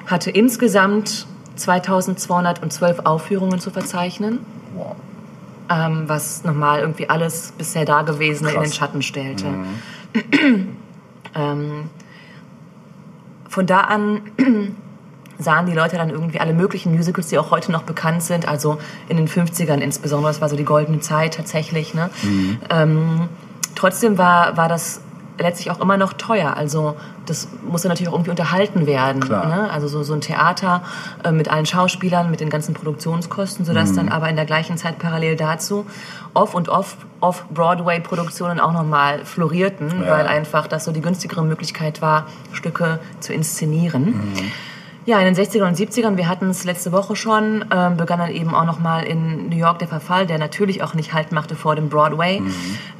hatte insgesamt 2212 Aufführungen zu verzeichnen, Wow. ähm, was nochmal irgendwie alles bisher Dagewesene in den Schatten stellte. [CLEARS THROAT] ähm, von da an sahen die Leute dann irgendwie alle möglichen Musicals, die auch heute noch bekannt sind, also in den 50ern insbesondere, das war so die goldene Zeit tatsächlich. Ne? Ähm, trotzdem war, war das letztlich auch immer noch teuer. Also das musste natürlich auch irgendwie unterhalten werden. Ne? Also so, so ein Theater äh, mit allen Schauspielern, mit den ganzen Produktionskosten, sodass dann aber in der gleichen Zeit parallel dazu Off- und Off- Off-Broadway-Produktionen auch nochmal florierten, Ja. weil einfach das so die günstigere Möglichkeit war, Stücke zu inszenieren. Ja, in den 60ern und 70ern, wir hatten es letzte Woche schon, ähm, begann dann eben auch nochmal in New York der Verfall, der natürlich auch nicht Halt machte vor dem Broadway.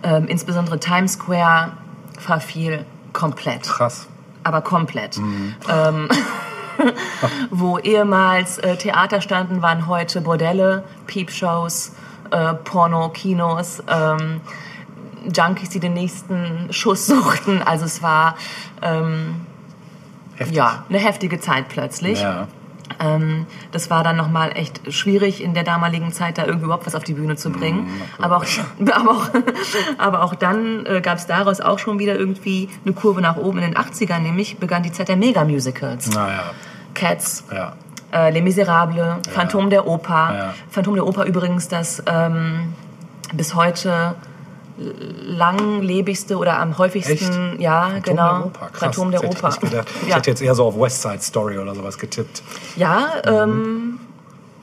Ähm, insbesondere Times Square verfiel komplett. Krass. Aber komplett. Ähm, [LAUGHS] wo ehemals äh, Theater standen, waren heute Bordelle, Peepshows, äh, Porno-Kinos, ähm, Junkies, die den nächsten Schuss [LAUGHS] suchten. Also es war ähm, Heftig. ja eine heftige Zeit plötzlich. Ja. Ähm, das war dann nochmal echt schwierig in der damaligen Zeit, da irgendwie überhaupt was auf die Bühne zu bringen. aber, auch, [LAUGHS] aber, auch, aber auch dann äh, gab es daraus auch schon wieder irgendwie eine Kurve nach oben. In den 80ern nämlich begann die Zeit der Mega-Musicals. Naja. Cats, Ja. äh, Les Miserables, Phantom der Oper. Ja. Phantom der Oper übrigens das ähm, bis heute langlebigste oder am häufigsten, Echt? ja, Phantom genau, Der Oper. Krass. Phantom der Oper. Ich, gedacht. ich ja, hätte jetzt eher so auf West Side Story oder sowas getippt. ja, ähm,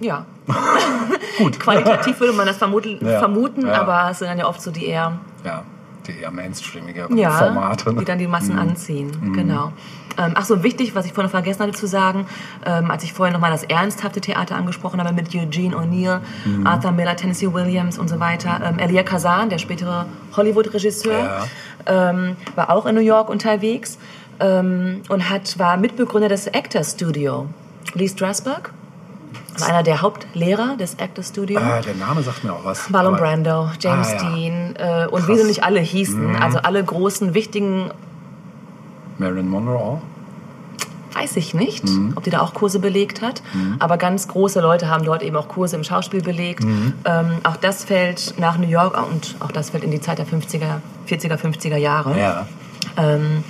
ja. [LAUGHS] Gut. [LAUGHS] Qualitativ würde man das vermuten, Ja. vermuten Ja. aber es sind dann ja oft so die eher Ja, die eher mainstreamigeren ja, Formate. ne? die dann die Massen anziehen. Genau. Ähm, ach so, wichtig, was ich vorhin noch vergessen hatte zu sagen, ähm, als ich vorhin nochmal das ernsthafte Theater angesprochen habe mit Eugene O'Neill, Arthur Miller, Tennessee Williams und so weiter. Ähm, Elia Kazan, der spätere Hollywood-Regisseur, ähm, war auch in New York unterwegs ähm, und hat, war Mitbegründer des Actors Studio. Lee Strasberg einer der Hauptlehrer des Actors Studio. Ah, der Name sagt mir auch was. Marlon Brando, James Ah, ja. Dean äh, und wie sie nicht alle hießen. Also alle großen, wichtigen, Marilyn Monroe auch? weiß ich nicht, ob die da auch Kurse belegt hat. Aber ganz große Leute haben dort eben auch Kurse im Schauspiel belegt. Ähm, auch das fällt nach New York und auch das fällt in die Zeit der 50er, 40er, 50er Jahre. Ja. Ähm,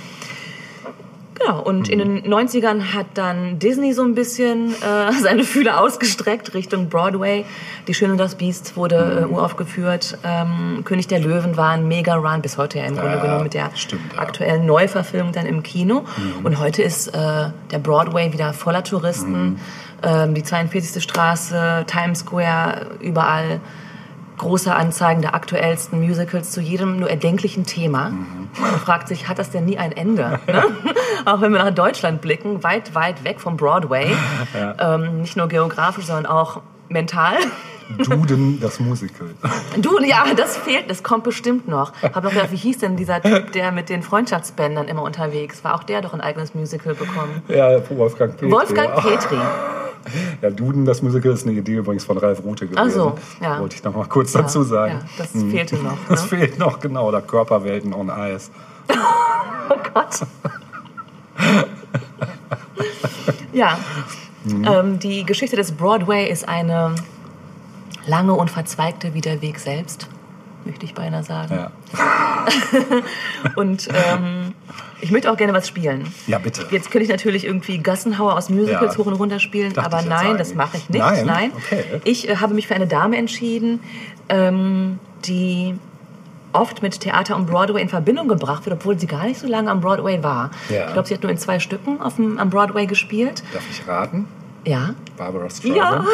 genau, und in den 90ern hat dann Disney so ein bisschen äh, [LAUGHS] seine Fühler ausgestreckt Richtung Broadway. Die Schöne und das Biest wurde äh, uraufgeführt. Ähm, König der Löwen war ein Mega-Run, bis heute ja im Grunde Ja, genommen mit der stimmt, ja. aktuellen Neuverfilmung dann im Kino. Und heute ist äh, der Broadway wieder voller Touristen. Ähm, die 42. Straße, Times Square, überall große Anzeigen der aktuellsten Musicals zu jedem nur erdenklichen Thema. Man fragt sich, hat das denn nie ein Ende? [LAUGHS] Ne? auch wenn wir nach Deutschland blicken, weit, weit weg vom Broadway. [LAUGHS] Ähm, nicht nur geografisch, sondern auch mental. Duden, [LAUGHS] das Musical. Du, ja, das fehlt, das kommt bestimmt noch. Hab noch gedacht, wie hieß denn dieser Typ, der mit den Freundschaftsbändern immer unterwegs war? Auch der hat doch ein eigenes Musical bekommen. ja, Wolfgang Petri. Wolfgang ja. Petri. [LAUGHS] Ja, Duden, das Musical ist eine Idee übrigens von Ralf Rute gewesen. Ach so, ja. Wollte ich noch mal kurz dazu sagen. Ja, das fehlte noch. [LAUGHS] Das Ne? fehlt noch, genau. Oder Körperwelten on Eis. [LAUGHS] Oh Gott. ja, Mhm. ähm, die Geschichte des Broadway ist eine lange und verzweigte wie der Weg selbst, möchte ich beinahe sagen. Ja. Und ähm, ich möchte auch gerne was spielen. ja, bitte. Jetzt könnte ich natürlich irgendwie Gassenhauer aus Musicals Ja. hoch und runter spielen, aber nein, das mache ich nicht. Nein? Okay. Ich äh, habe mich für eine Dame entschieden, ähm, die oft mit Theater und Broadway in Verbindung gebracht wird, obwohl sie gar nicht so lange am Broadway war. Ja. Ich glaube, sie hat nur in zwei Stücken auf dem, am Broadway gespielt. Darf ich raten? Ja. Barbara Streisand? Ja.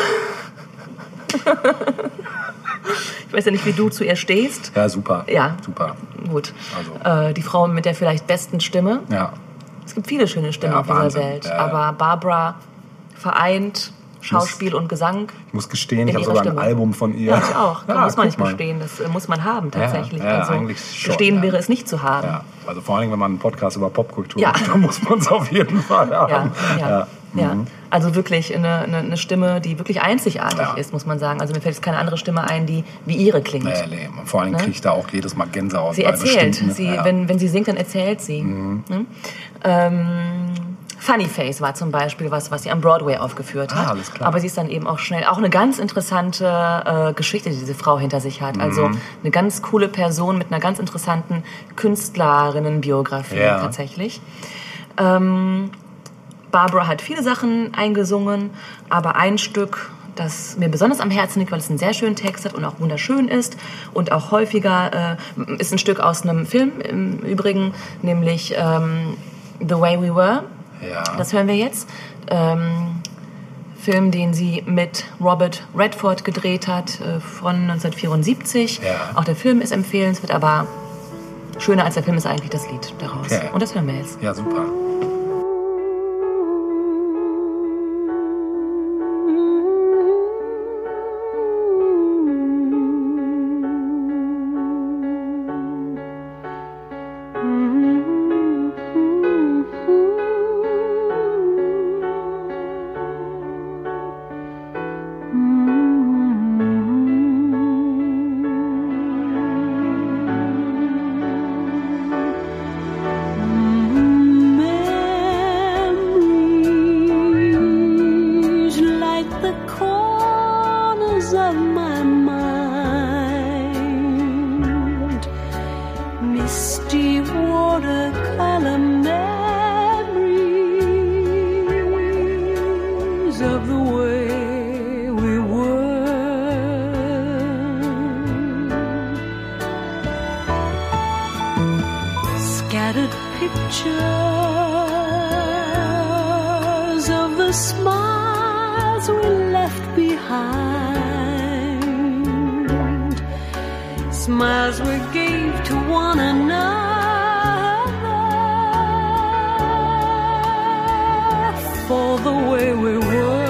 [LAUGHS] Ich weiß ja nicht, wie du zu ihr stehst. Ja, super. Ja. Super. Gut. Also. Äh, die Frau mit der vielleicht besten Stimme. Ja. Es gibt viele schöne Stimmen Ja, auf dieser Wahnsinn. Welt, Ja, ja. aber Barbara vereint Schauspiel und Gesang. Ich muss gestehen, ich habe sogar ein Stimme. Album von ihr. Ja, ich auch. Ja, muss man nicht gestehen, das äh, muss man haben tatsächlich. ja, also eigentlich schon, gestehen ja. wäre es nicht zu haben. Ja, also vor allen Dingen, wenn man einen Podcast über Popkultur Ja. macht, [LAUGHS] dann muss man es auf jeden Fall Ja, haben. Ja. Mhm. Also wirklich eine, eine, eine Stimme, die wirklich einzigartig Ja. ist, muss man sagen. Also mir fällt jetzt keine andere Stimme ein, die wie ihre klingt. Nee, nee. Vor allen Dingen kriege ich da auch jedes Mal Gänsehaut. Sie erzählt. Sie, ja. Mhm. wenn, wenn sie singt, dann erzählt sie. Ne? Ähm, Funny Face war zum Beispiel was, was sie am Broadway aufgeführt hat. Ah, alles klar. Aber sie ist dann eben auch schnell, auch eine ganz interessante äh, Geschichte, die diese Frau hinter sich hat. Also Mhm. eine ganz coole Person mit einer ganz interessanten Künstlerinnenbiografie Ja. tatsächlich. Ähm, Barbara hat viele Sachen eingesungen, aber ein Stück, das mir besonders am Herzen liegt, weil es einen sehr schönen Text hat und auch wunderschön ist und auch häufiger äh, ist ein Stück aus einem Film im Übrigen, nämlich ähm, The Way We Were. Ja. Das hören wir jetzt. Ähm, Film, den sie mit Robert Redford gedreht hat, äh, von 1974. Ja. Auch der Film ist empfehlenswert, aber schöner als der Film ist eigentlich das Lied daraus. Okay. Und das hören wir jetzt. ja, super. Smiles we gave to one another for the way we were.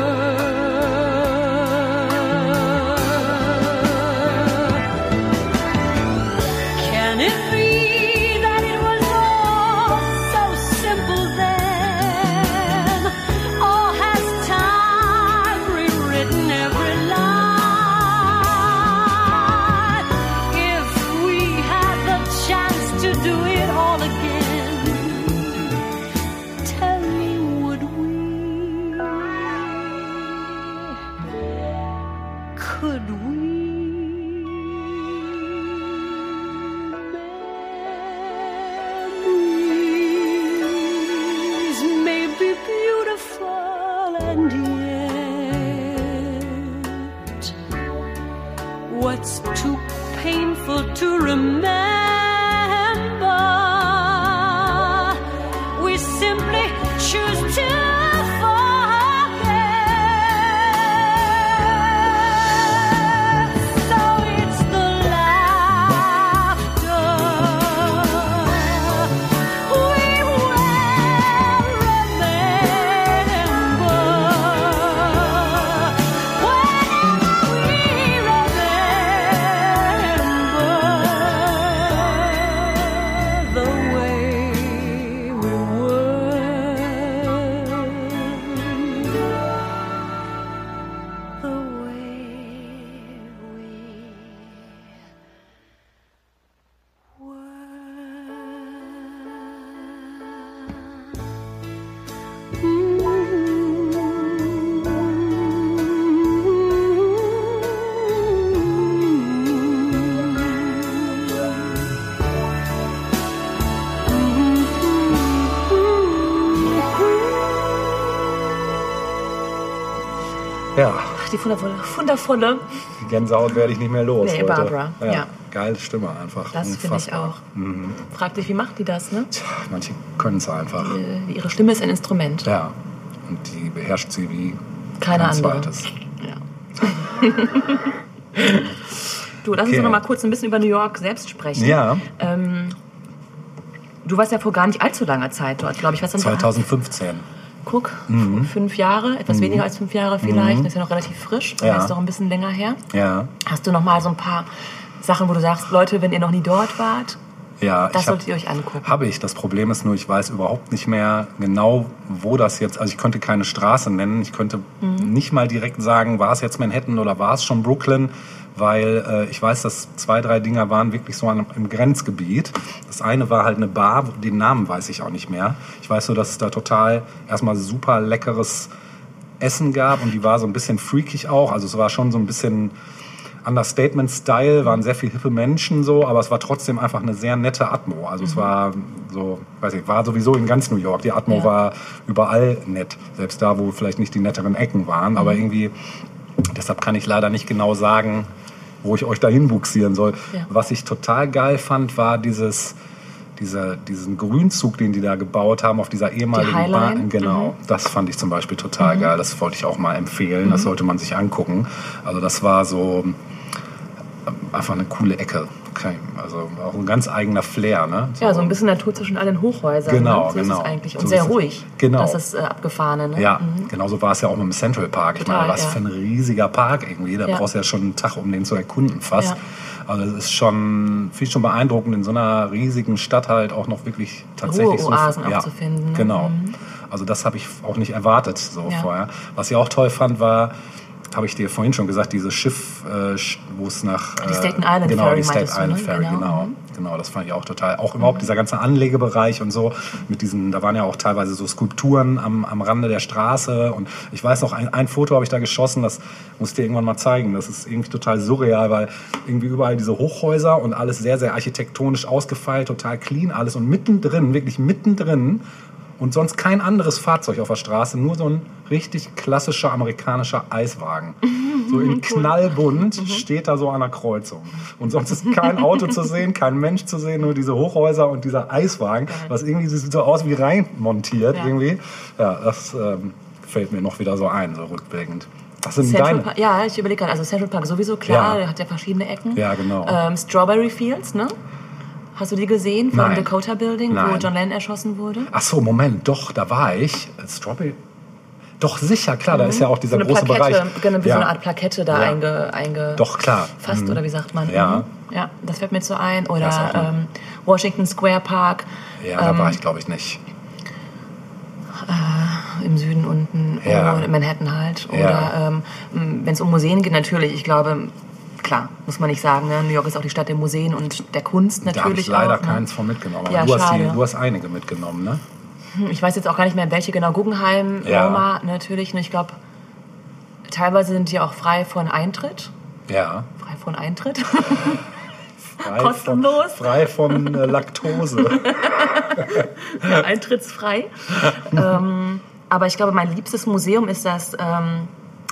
Wundervolle, wundervolle. die Gänsehaut werde ich nicht mehr los. Nee, heute. Barbara, ja. Geile Stimme einfach. Das finde ich auch. Fragt dich, wie macht die das, ne? Tja, manche können es einfach. Äh, Ihre Stimme ist ein Instrument. Ja. Und die beherrscht sie wie Keine kein andere. zweites. Ja. [LAUGHS] du, lass uns Okay. doch noch mal kurz ein bisschen über New York selbst sprechen. Ja, Ähm, du warst ja vor gar nicht allzu langer Zeit dort, glaube ich. Was dann 2015. Guck, Mhm. fünf Jahre, etwas weniger als fünf Jahre vielleicht. Das ist ja noch relativ frisch. Ja. Das ist doch ein bisschen länger her. Ja. Hast du noch mal so ein paar Sachen, wo du sagst, Leute, wenn ihr noch nie dort wart, Ja, das solltet ihr euch angucken. Habe ich. Das Problem ist nur, ich weiß überhaupt nicht mehr genau, wo das jetzt. Also ich könnte keine Straße nennen. Ich könnte Mhm. nicht mal direkt sagen, war es jetzt Manhattan oder war es schon Brooklyn, weil äh, ich weiß, dass zwei, drei Dinger waren wirklich so an, im Grenzgebiet. Das eine war halt eine Bar, den Namen weiß ich auch nicht mehr. Ich weiß nur, dass es da total erstmal super leckeres Essen gab und die war so ein bisschen freakig auch. Also es war schon so ein bisschen Understatement-Style, waren sehr viele hippe Menschen so, aber es war trotzdem einfach eine sehr nette Atmo. Also es war so, weiß ich, war sowieso in ganz New York. Die Atmo Ja. war überall nett, selbst da, wo vielleicht nicht die netteren Ecken waren, aber irgendwie, deshalb kann ich leider nicht genau sagen, wo ich euch dahin buxieren soll. Ja. Was ich total geil fand, war dieses dieser, diesen Grünzug, den die da gebaut haben auf dieser ehemaligen Highline? Bahn. Genau, das fand ich zum Beispiel total geil. Das wollte ich auch mal empfehlen. Das sollte man sich angucken. Also das war so ähm, einfach eine coole Ecke. Okay. Also auch ein ganz eigener Flair. Ne? Ja, so ein bisschen Natur zwischen allen Hochhäusern. Genau, ne? so genau. Ist es eigentlich. Und So sehr ruhig. Genau. Das ist äh, abgefahrene. Ne? Ja, genauso war es ja auch mit dem Central Park. Ich Total, meine, was ja. für ein riesiger Park irgendwie. Da Ja. brauchst du ja schon einen Tag, um den zu erkunden fast. Ja. Also es ist schon, finde ich schon beeindruckend, in so einer riesigen Stadt halt auch noch wirklich tatsächlich so... Ruheoasen auch ja, zu finden, ne? Genau. Also das habe ich auch nicht erwartet so vorher. Was ich auch toll fand, war, habe ich dir vorhin schon gesagt, dieses Schiff, äh, wo es nach... Die äh, Staten Island genau, Ferry die Staten meintest du, Island ne? Ferry, Genau. genau. Genau, das fand ich auch total. Auch überhaupt dieser ganze Anlegebereich und so, mit diesen, da waren ja auch teilweise so Skulpturen am, am Rande der Straße. Und ich weiß noch, ein, ein Foto habe ich da geschossen, das muss ich dir irgendwann mal zeigen. Das ist irgendwie total surreal, weil irgendwie überall diese Hochhäuser und alles sehr, sehr architektonisch ausgefeilt, total clean alles. Und mittendrin, wirklich mittendrin, und sonst kein anderes Fahrzeug auf der Straße, nur so ein richtig klassischer amerikanischer Eiswagen. So in knallbunt steht da so an der Kreuzung. Und sonst ist kein Auto zu sehen, kein Mensch zu sehen, nur diese Hochhäuser und dieser Eiswagen, was irgendwie sieht so aus wie reinmontiert Ja. irgendwie. Ja, das ähm, fällt mir noch wieder so ein, so rückblickend. Was sind Central deine? Park, ja, ich überlege gerade, also Central Park sowieso, klar, Ja. der hat ja verschiedene Ecken. Ja, genau. Ähm, Strawberry Fields, ne? Hast du die gesehen vom Nein. Dakota Building, wo Nein. John Lennon erschossen wurde? Ach so, Moment, doch, da war ich. Strawberry. Doch, sicher, klar, da ist ja auch dieser Mhm. so große Plakette, Bereich. genau, wie ja. so eine Art Plakette da Ja. einge, einge Doch, klar. fast, Mhm. oder wie sagt man? Ja. Mhm. Ja, das fällt mir so ein. Oder ähm, Washington Square Park Ja, da ähm, war ich, glaube ich, nicht. im Süden unten, Ja. oder in Manhattan halt. Oder ähm, wenn es um Museen geht, natürlich, ich glaube, klar, muss man nicht sagen, ne? New York ist auch die Stadt der Museen und der Kunst Da habe natürlich ich leider auch. Ne? keins von mitgenommen. Aber Ja, du, hast die, du hast einige mitgenommen, ne? Hm, Ich weiß jetzt auch gar nicht mehr, welche genau. Guggenheim, Ja. Roma natürlich. Ne? Ich glaube, teilweise sind die auch frei von Eintritt. Ja. Frei von Eintritt. [LAUGHS] Frei Kostenlos. Von, frei von äh, Laktose. [LAUGHS] eintrittsfrei. [LAUGHS] ähm, aber ich glaube, mein liebstes Museum ist das ähm,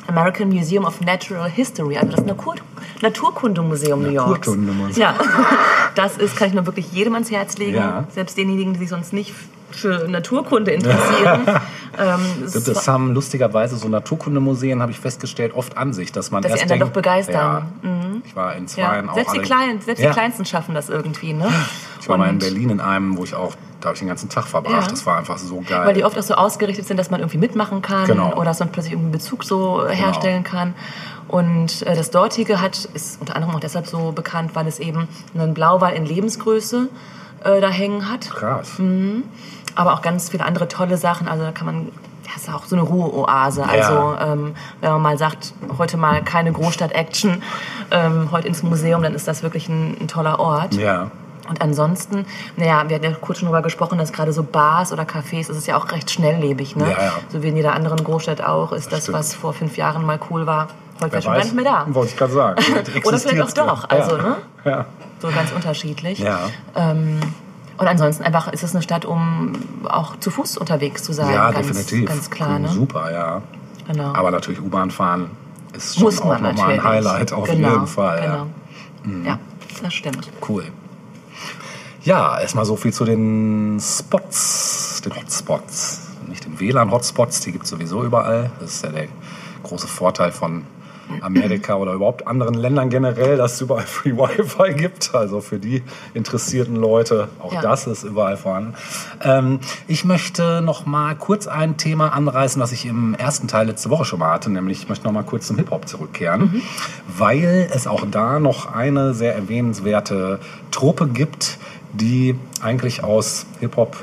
American Museum of Natural History, also das Natur Naturkundemuseum New Yorks. Naturkundemuseum. Ja, [LAUGHS] das ist, kann ich nur wirklich jedem ans Herz legen, Ja. selbst denjenigen, die sich sonst nicht für Naturkunde interessieren. [LAUGHS] ähm, es Gibt es haben lustigerweise so Naturkundemuseen, habe ich festgestellt, oft an sich, dass man Dass erst denkt, doch begeistern. Ja, Ich war in ja, zweien auch selbst, die Kleinen, selbst Ja. die Kleinsten schaffen das irgendwie. Ne? Ich war mal in Und- Berlin in einem, wo ich auch, da habe ich den ganzen Tag verbracht. Ja. Das war einfach so geil. Weil die oft auch so ausgerichtet sind, dass man irgendwie mitmachen kann Genau. oder dass man plötzlich irgendeinen Bezug so herstellen kann. Und äh, das dortige hat, ist unter anderem auch deshalb so bekannt, weil es eben einen Blauwal in Lebensgröße äh, da hängen hat. Krass. Mhm. Aber auch ganz viele andere tolle Sachen. Also da kann man, ja, ist auch so eine Ruheoase. Also ähm, wenn man mal sagt, heute mal keine Großstadt-Action, ähm, heute ins Museum, dann ist das wirklich ein, ein toller Ort. Ja. Und ansonsten, naja, wir hatten ja kurz schon darüber gesprochen, dass gerade so Bars oder Cafés, das ist ja auch recht schnelllebig, ne? Ja, ja. So wie in jeder anderen Großstadt auch, ist das, stimmt. was vor fünf Jahren mal cool war, heute Wer schon gar nicht mehr da. Wollte ich gerade sagen. [LAUGHS] Oder vielleicht auch doch, also, ja. ne? Ja. So ganz unterschiedlich. Ja. Ähm, und ansonsten einfach ist es eine Stadt, um auch zu Fuß unterwegs zu sein. ja, ganz, definitiv. Ganz klar, ne? Super, ja. Genau. Aber natürlich U-Bahn fahren ist schon Muss auch nochmal ein. Highlight auf genau, jeden Fall. Genau. Ja. Mhm. Ja. das stimmt. Cool. Ja, erstmal so viel zu den Spots, den Hotspots. Nicht den WLAN-Hotspots, die gibt es sowieso überall. Das ist ja der große Vorteil von Amerika oder überhaupt anderen Ländern generell, dass es überall Free Wi-Fi gibt. Also für die interessierten Leute, auch Ja. das ist überall vorhanden. Ähm, ich möchte noch mal kurz ein Thema anreißen, das ich im ersten Teil letzte Woche schon mal hatte, nämlich ich möchte noch mal kurz zum Hip-Hop zurückkehren, weil es auch da noch eine sehr erwähnenswerte Truppe gibt, die eigentlich aus Hip-Hop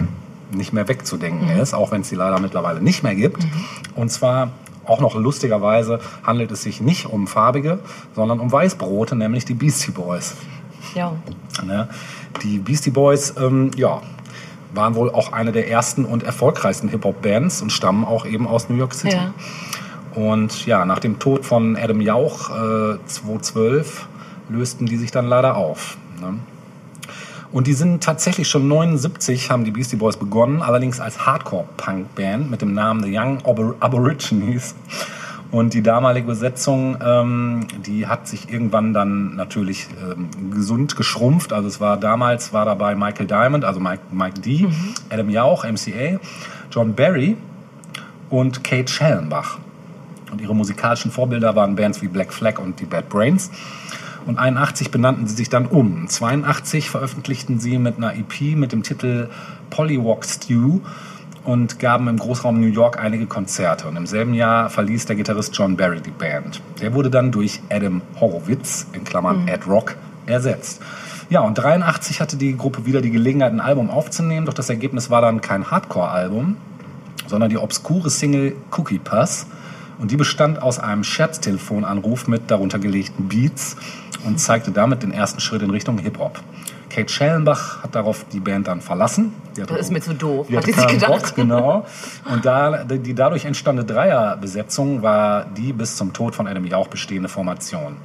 nicht mehr wegzudenken ist, auch wenn es sie leider mittlerweile nicht mehr gibt. Und zwar auch noch lustigerweise handelt es sich nicht um farbige, sondern um Weißbrote, nämlich die Beastie Boys. Ja. Ne? Die Beastie Boys, ähm, ja, waren wohl auch eine der ersten und erfolgreichsten Hip-Hop-Bands und stammen auch eben aus New York City. Ja. Und ja, nach dem Tod von Adam Jauch äh, 2012 lösten die sich dann leider auf. Ne? Und die sind tatsächlich schon 79 haben die Beastie Boys begonnen, allerdings als Hardcore-Punk-Band mit dem Namen The Young Abor Aborigines. Und die damalige Besetzung, ähm, die hat sich irgendwann dann natürlich ähm, gesund geschrumpft. Also es war damals war dabei Michael Diamond, also Mike, Mike D, Adam Jauch, MCA, John Barry und Kate Schellenbach. Und ihre musikalischen Vorbilder waren Bands wie Black Flag und die Bad Brains. Und 81 benannten sie sich dann um. 82 veröffentlichten sie mit einer EP mit dem Titel Polywalk Stew und gaben im Großraum New York einige Konzerte. Und im selben Jahr verließ der Gitarrist John Barry die Band. Der wurde dann durch Adam Horowitz, in Klammern Ed Rock, ersetzt. Ja, und 83 hatte die Gruppe wieder die Gelegenheit, ein Album aufzunehmen, doch das Ergebnis war dann kein Hardcore-Album, sondern die obskure Single Cookie Puss. Und die bestand aus einem Scherztelefonanruf mit darunter gelegten Beats und zeigte damit den ersten Schritt in Richtung Hip-Hop. Kate Schellenbach hat darauf die Band dann verlassen. Das ist mir zu doof, die hat hatte die sich keinen gedacht. Bock, genau. Und da, die dadurch entstandene Dreierbesetzung war die bis zum Tod von Adam Jauch bestehende Formation.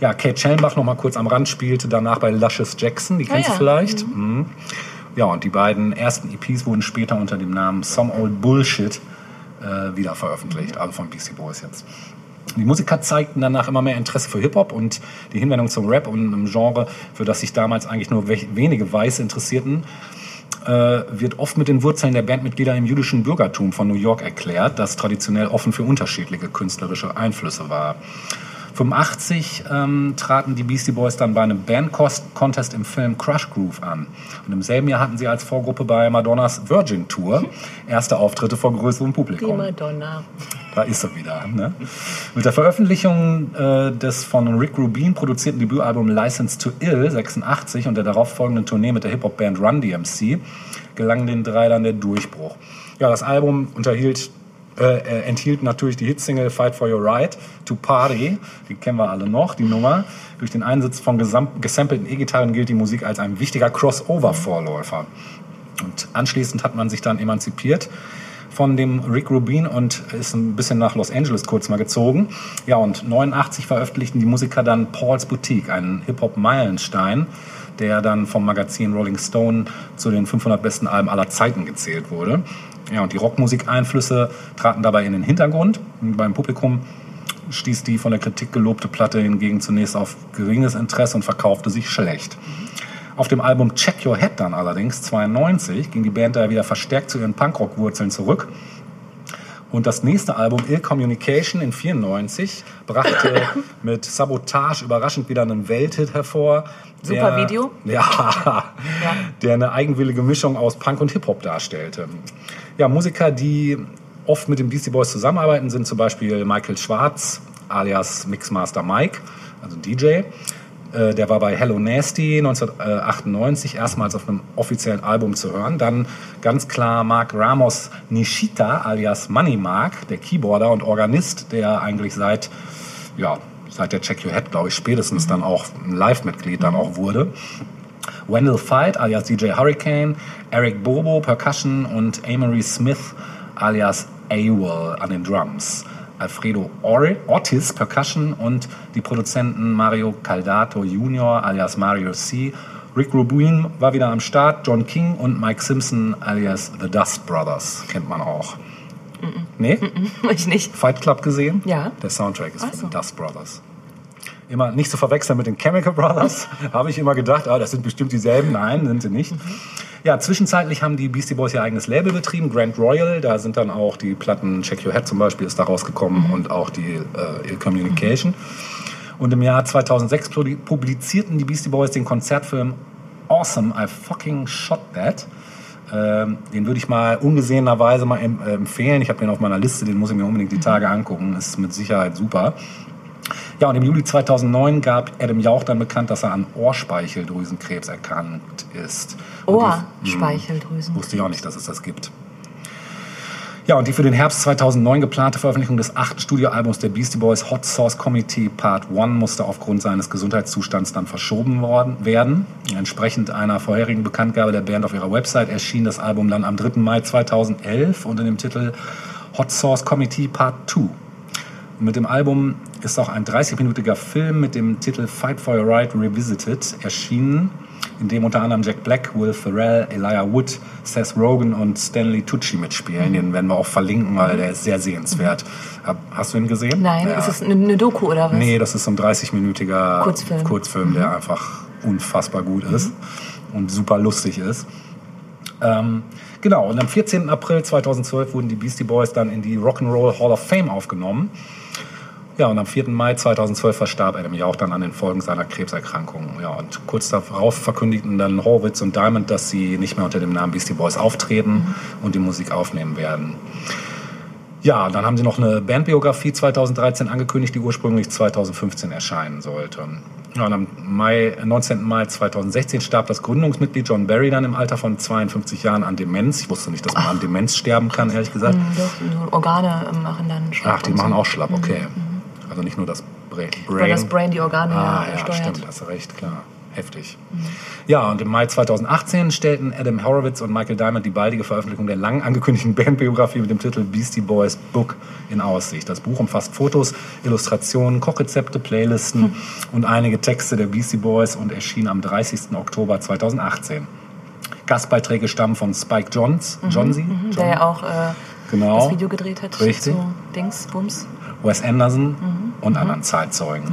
Ja, Kate Schellenbach noch mal kurz am Rand spielte danach bei Luscious Jackson, die kennst ja. du vielleicht. Mhm. Ja, und die beiden ersten EPs wurden später unter dem Namen Some Old Bullshit äh, wieder veröffentlicht, also von Beastie Boys jetzt. Die Musiker zeigten danach immer mehr Interesse für Hip-Hop und die Hinwendung zum Rap und einem Genre, für das sich damals eigentlich nur we- wenige Weiße interessierten, äh, wird oft mit den Wurzeln der Bandmitglieder im jüdischen Bürgertum von New York erklärt, das traditionell offen für unterschiedliche künstlerische Einflüsse war. 85 ähm, traten die Beastie Boys dann bei einem Band-Contest im Film Crush Groove an. Und im selben Jahr hatten sie als Vorgruppe bei Madonnas Virgin Tour [LAUGHS] erste Auftritte vor größerem Die Publikum. Madonna. Da ist sie wieder. Ne? Mit der Veröffentlichung äh, des von Rick Rubin produzierten Debütalbum License to Ill 86 und der darauffolgenden Tournee mit der Hip-Hop-Band Run DMC gelang den drei dann der Durchbruch. Ja, das Album unterhielt, äh, äh, enthielt natürlich die Hitsingle Fight for Your Right to Party, die kennen wir alle noch, die Nummer. Durch den Einsatz von gesam- gesampelten E-Gitarren gilt die Musik als ein wichtiger Crossover-Vorläufer. Und anschließend hat man sich dann emanzipiert von dem Rick Rubin und ist ein bisschen nach Los Angeles kurz mal gezogen. Ja, und 89 veröffentlichten die Musiker dann Paul's Boutique, einen Hip-Hop-Meilenstein, der dann vom Magazin Rolling Stone zu den 500 besten Alben aller Zeiten gezählt wurde. Ja, und die Rockmusik-Einflüsse traten dabei in den Hintergrund. Beim Publikum stieß die von der Kritik gelobte Platte hingegen zunächst auf geringes Interesse und verkaufte sich schlecht. Auf dem Album Check Your Head dann allerdings, 92, ging die Band daher wieder verstärkt zu ihren Punkrock-Wurzeln zurück. Und das nächste Album, Ill Communication in 94, brachte [COUGHS] mit Sabotage überraschend wieder einen Welthit hervor. Super Video. [LAUGHS] Ja, der eine eigenwillige Mischung aus Punk und Hip-Hop darstellte. Ja, Musiker, die oft mit den Beastie Boys zusammenarbeiten, sind zum Beispiel Michael Schwarz, alias Mixmaster Mike, also DJ. Äh, Der war bei Hello Nasty 1998 erstmals auf einem offiziellen Album zu hören. Dann ganz klar Mark Ramos Nishita alias Money Mark, der Keyboarder und Organist, der eigentlich seit, ja, seit der Check Your Head, glaube ich, spätestens dann auch ein Live-Mitglied dann auch wurde. Wendell Fight alias DJ Hurricane, Eric Bobo Percussion und Amory Smith alias AWOL an den Drums. Alfredo Or- Ortiz Percussion und die Produzenten Mario Caldato Jr. alias Mario C. Rick Rubin war wieder am Start, John King und Mike Simpson alias The Dust Brothers, kennt man auch. Nee? [LAUGHS] Ich nicht. Fight Club gesehen? Ja. Der Soundtrack ist Ach von so. den Dust Brothers. Immer nicht zu verwechseln mit den Chemical Brothers. [LAUGHS] Habe ich immer gedacht, ah, das sind bestimmt dieselben. Nein, sind sie nicht. Ja, zwischenzeitlich haben die Beastie Boys ihr eigenes Label betrieben, Grand Royal. Da sind dann auch die Platten Check Your Head zum Beispiel ist da rausgekommen und auch die äh, Communication. Und im Jahr 2006 publi- publizierten die Beastie Boys den Konzertfilm Awesome, I Fucking Shot That. Ähm, den würde ich mal ungesehenerweise mal äh, empfehlen. Ich habe den auf meiner Liste, den muss ich mir unbedingt die Tage angucken. Ist mit Sicherheit super. Ja, und im Juli 2009 gab Adam Jauch dann bekannt, dass er an Ohrspeicheldrüsenkrebs erkrankt ist. Ohrspeicheldrüsen. Wusste ich auch nicht, dass es das gibt. Ja, und die für den Herbst 2009 geplante Veröffentlichung des achten Studioalbums der Beastie Boys Hot Sauce Committee Part 1 musste aufgrund seines Gesundheitszustands dann verschoben worden, werden. Entsprechend einer vorherigen Bekanntgabe der Band auf ihrer Website erschien das Album dann am 3. Mai 2011 unter dem Titel Hot Sauce Committee Part 2. Mit dem Album ist auch ein 30-minütiger Film mit dem Titel Fight for Your Right Revisited erschienen, in dem unter anderem Jack Black, Will Ferrell, Elijah Wood, Seth Rogen und Stanley Tucci mitspielen. Den werden wir auch verlinken, weil der ist sehr sehenswert. Hast du ihn gesehen? Nein, Ja. ist es eine, Doku oder was? Nee, das ist so ein 30-minütiger Kurzfilm. Kurzfilm, der einfach unfassbar gut ist und super lustig ist. Ähm, genau, und am 14. April 2012 wurden die Beastie Boys dann in die Rock'n'Roll Hall of Fame aufgenommen. Ja, und am 4. Mai 2012 verstarb Adam Jauch dann an den Folgen seiner Krebserkrankung. Ja, und kurz darauf verkündigten dann Horwitz und Diamond, dass sie nicht mehr unter dem Namen Beastie Boys auftreten und die Musik aufnehmen werden. Ja, dann haben sie noch eine Bandbiografie 2013 angekündigt, die ursprünglich 2015 erscheinen sollte. Ja, und am Mai, 19. Mai 2016 starb das Gründungsmitglied John Barry dann im Alter von 52 Jahren an Demenz. Ich wusste nicht, dass man an Demenz sterben kann, ehrlich gesagt. Hm, Doch, so Organe ähm, machen dann schlapp. Ach, die machen so. auch schlapp, okay. Also nicht nur das Bra- Brain. Weil das Brain die Organe Ah, ja, ja, steuert. stimmt, hast recht, klar. Heftig. Ja, und im Mai 2018 stellten Adam Horowitz und Michael Diamond die baldige Veröffentlichung der lang angekündigten [LAUGHS] Bandbiografie mit dem Titel Beastie Boys Book in Aussicht. Das Buch umfasst Fotos, Illustrationen, Kochrezepte, Playlisten und einige Texte der Beastie Boys und erschien am 30. Oktober 2018. Gastbeiträge stammen von Spike Johns, Johnsy, Mhm, Der ja auch äh, Genau. das Video gedreht hat. Richtig. Zu Dings, Bums. Wes Anderson und anderen Zeitzeugen.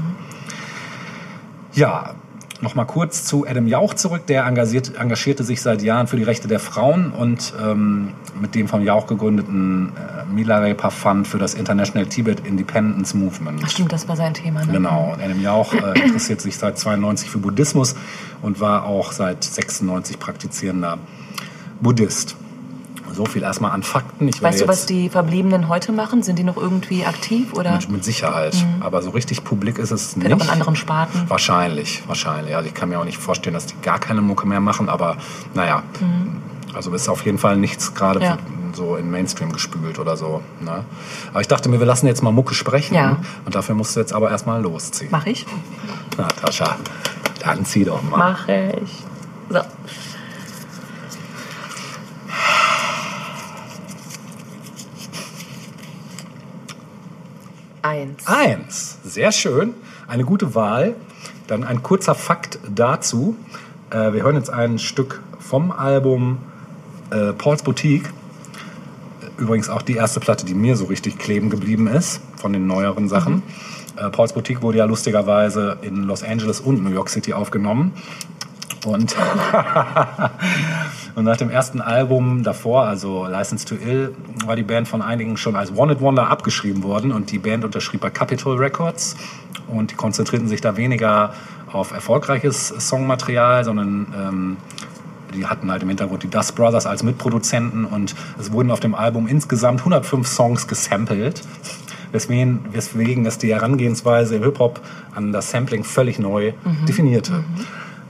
Ja, noch mal kurz zu Adam Jauch zurück. Der engagiert, engagierte sich seit Jahren für die Rechte der Frauen und ähm, mit dem von Jauch gegründeten äh, Milarepa Fund für das International Tibet Independence Movement. Ach, stimmt, das war sein Thema. Ne? Genau. Und Adam Jauch äh, interessiert sich seit 92 für Buddhismus und war auch seit 96 praktizierender Buddhist. So viel erstmal an Fakten. Weißt du, was die Verbliebenen heute machen? Sind die noch irgendwie aktiv oder Mit, mit Sicherheit. Aber so richtig publik ist es vielleicht auch nicht. in anderen Sparten? Wahrscheinlich, wahrscheinlich. Also ich kann mir auch nicht vorstellen, dass die gar keine Mucke mehr machen, aber naja. Also ist auf jeden Fall nichts gerade Mhm. Ja. so in Mainstream gespült oder so. Ne? Aber ich dachte mir, wir lassen jetzt mal Mucke sprechen. Ja. Und dafür musst du jetzt aber erstmal losziehen. Mach ich? Natascha, dann zieh doch mal. Mach ich. So. Eins. Eins. Sehr schön. Eine gute Wahl. Dann ein kurzer Fakt dazu. Äh, wir hören jetzt ein Stück vom Album äh, Paul's Boutique. Übrigens auch die erste Platte, die mir so richtig kleben geblieben ist, von den neueren Sachen. Äh, Paul's Boutique wurde ja lustigerweise in Los Angeles und New York City aufgenommen. Und, und nach dem ersten Album davor, also License to Ill, war die Band von einigen schon als Wanted Wonder abgeschrieben worden und die Band unterschrieb bei Capitol Records und die konzentrierten sich da weniger auf erfolgreiches Songmaterial, sondern ähm, die hatten halt im Hintergrund die Dust Brothers als Mitproduzenten und es wurden auf dem Album insgesamt 105 Songs gesampelt. Weswegen, weswegen es die Herangehensweise im Hip-Hop an das Sampling völlig neu definierte.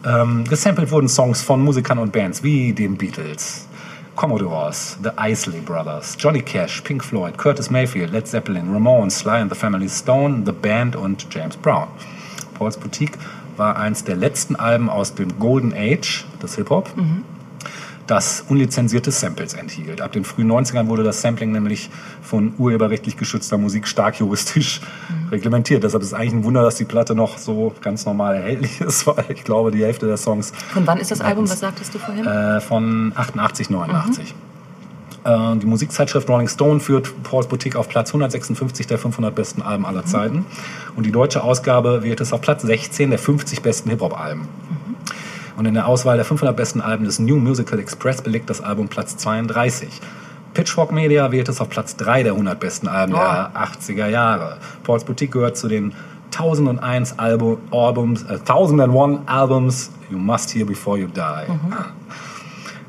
Ähm, gesampelt wurden Songs von Musikern und Bands wie den Beatles, Commodores, The Isley Brothers, Johnny Cash, Pink Floyd, Curtis Mayfield, Led Zeppelin, Ramones, Sly and the Family Stone, The Band und James Brown. Paul's Boutique war eins der letzten Alben aus dem Golden Age des Hip-Hop, das unlizenzierte Samples enthielt. Ab den frühen 90ern wurde das Sampling nämlich von urheberrechtlich geschützter Musik stark juristisch reglementiert. Deshalb ist es eigentlich ein Wunder, dass die Platte noch so ganz normal erhältlich [LAUGHS] ist, weil ich glaube, die Hälfte der Songs Von wann ist das Album? Was sagtest du vorhin? äh, von 88, 89. Äh, die Musikzeitschrift Rolling Stone führt Paul's Boutique auf Platz 156 der 500 besten Alben aller Zeiten. Und die deutsche Ausgabe wählt es auf Platz 16 der 50 besten Hip-Hop-Alben. Und in der Auswahl der 500 besten Alben des New Musical Express belegt das Album Platz 32. Pitchfork Media wählt es auf Platz 3 der 100 besten Alben der 80er Jahre. Paul's Boutique gehört zu den 1001 Album, Albums, äh, 1001 Albums you must hear before you die.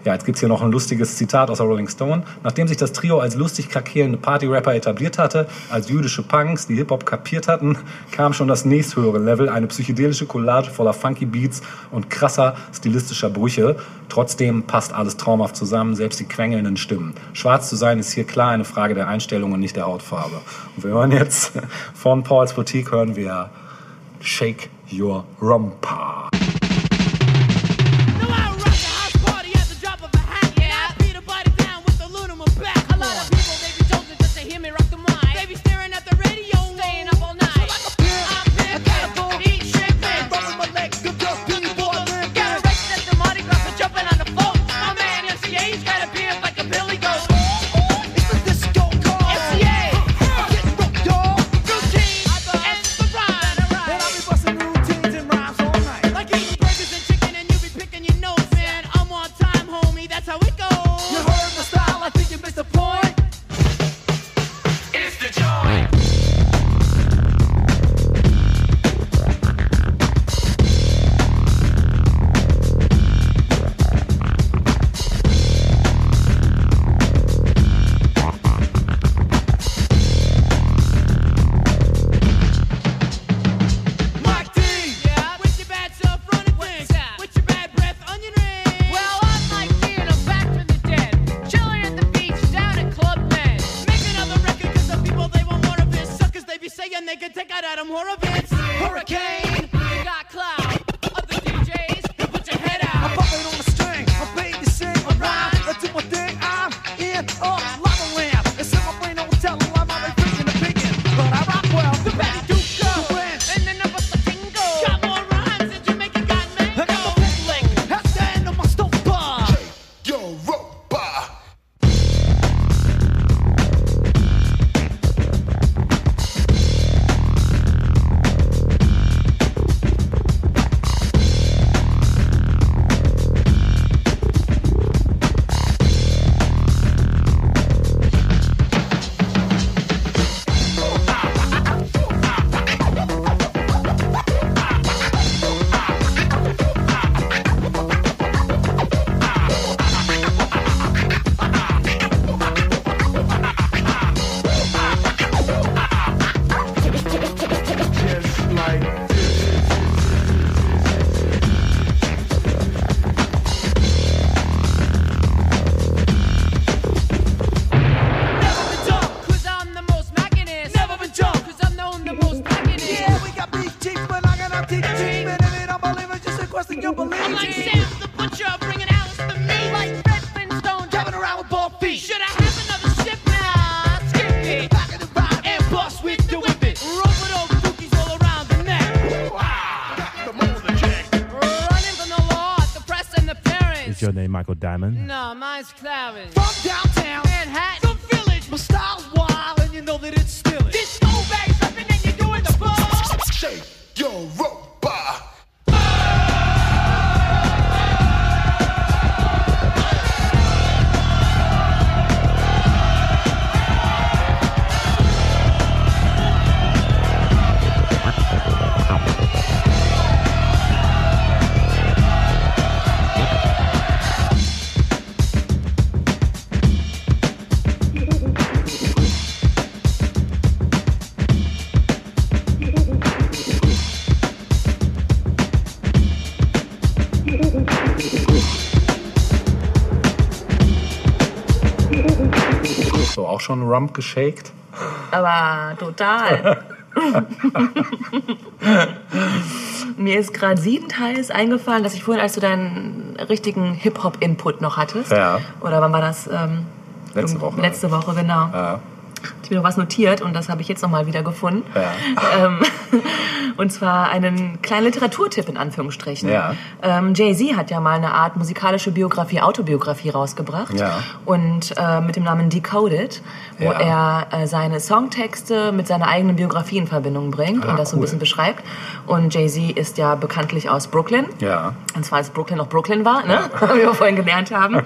Ja, jetzt gibt's hier noch ein lustiges Zitat aus der Rolling Stone. Nachdem sich das Trio als lustig krakelende Party-Rapper etabliert hatte, als jüdische Punks, die Hip-Hop kapiert hatten, kam schon das nächsthöhere Level, eine psychedelische Collage voller funky Beats und krasser stilistischer Brüche. Trotzdem passt alles traumhaft zusammen, selbst die quengelnden Stimmen. Schwarz zu sein ist hier klar eine Frage der Einstellung und nicht der Hautfarbe. Und wir hören jetzt von Paul's Boutique hören wir Shake Your Romper. Schon Rump geshaked? Aber total. [LAUGHS] Mir ist gerade siebenteils eingefallen, dass ich vorhin, als du deinen richtigen Hip-Hop-Input noch hattest, Ja. oder wann war das? Ähm, Letzte Woche. Letzte Woche, genau. Ja. Ich habe mir noch was notiert und das habe ich jetzt nochmal wieder gefunden. Ja. Ähm, und zwar einen kleinen Literaturtipp in Anführungsstrichen. Ja. Ähm, Jay-Z hat ja mal eine Art musikalische Biografie, Autobiografie rausgebracht. Ja. Und äh, mit dem Namen Decoded, wo Ja. er äh, seine Songtexte mit seiner eigenen Biografie in Verbindung bringt Ah, und das so ein cool. bisschen beschreibt. Und Jay-Z ist ja bekanntlich aus Brooklyn. Ja. Und zwar als Brooklyn noch Brooklyn war, ne? wie [LAUGHS] wir vorhin gelernt haben.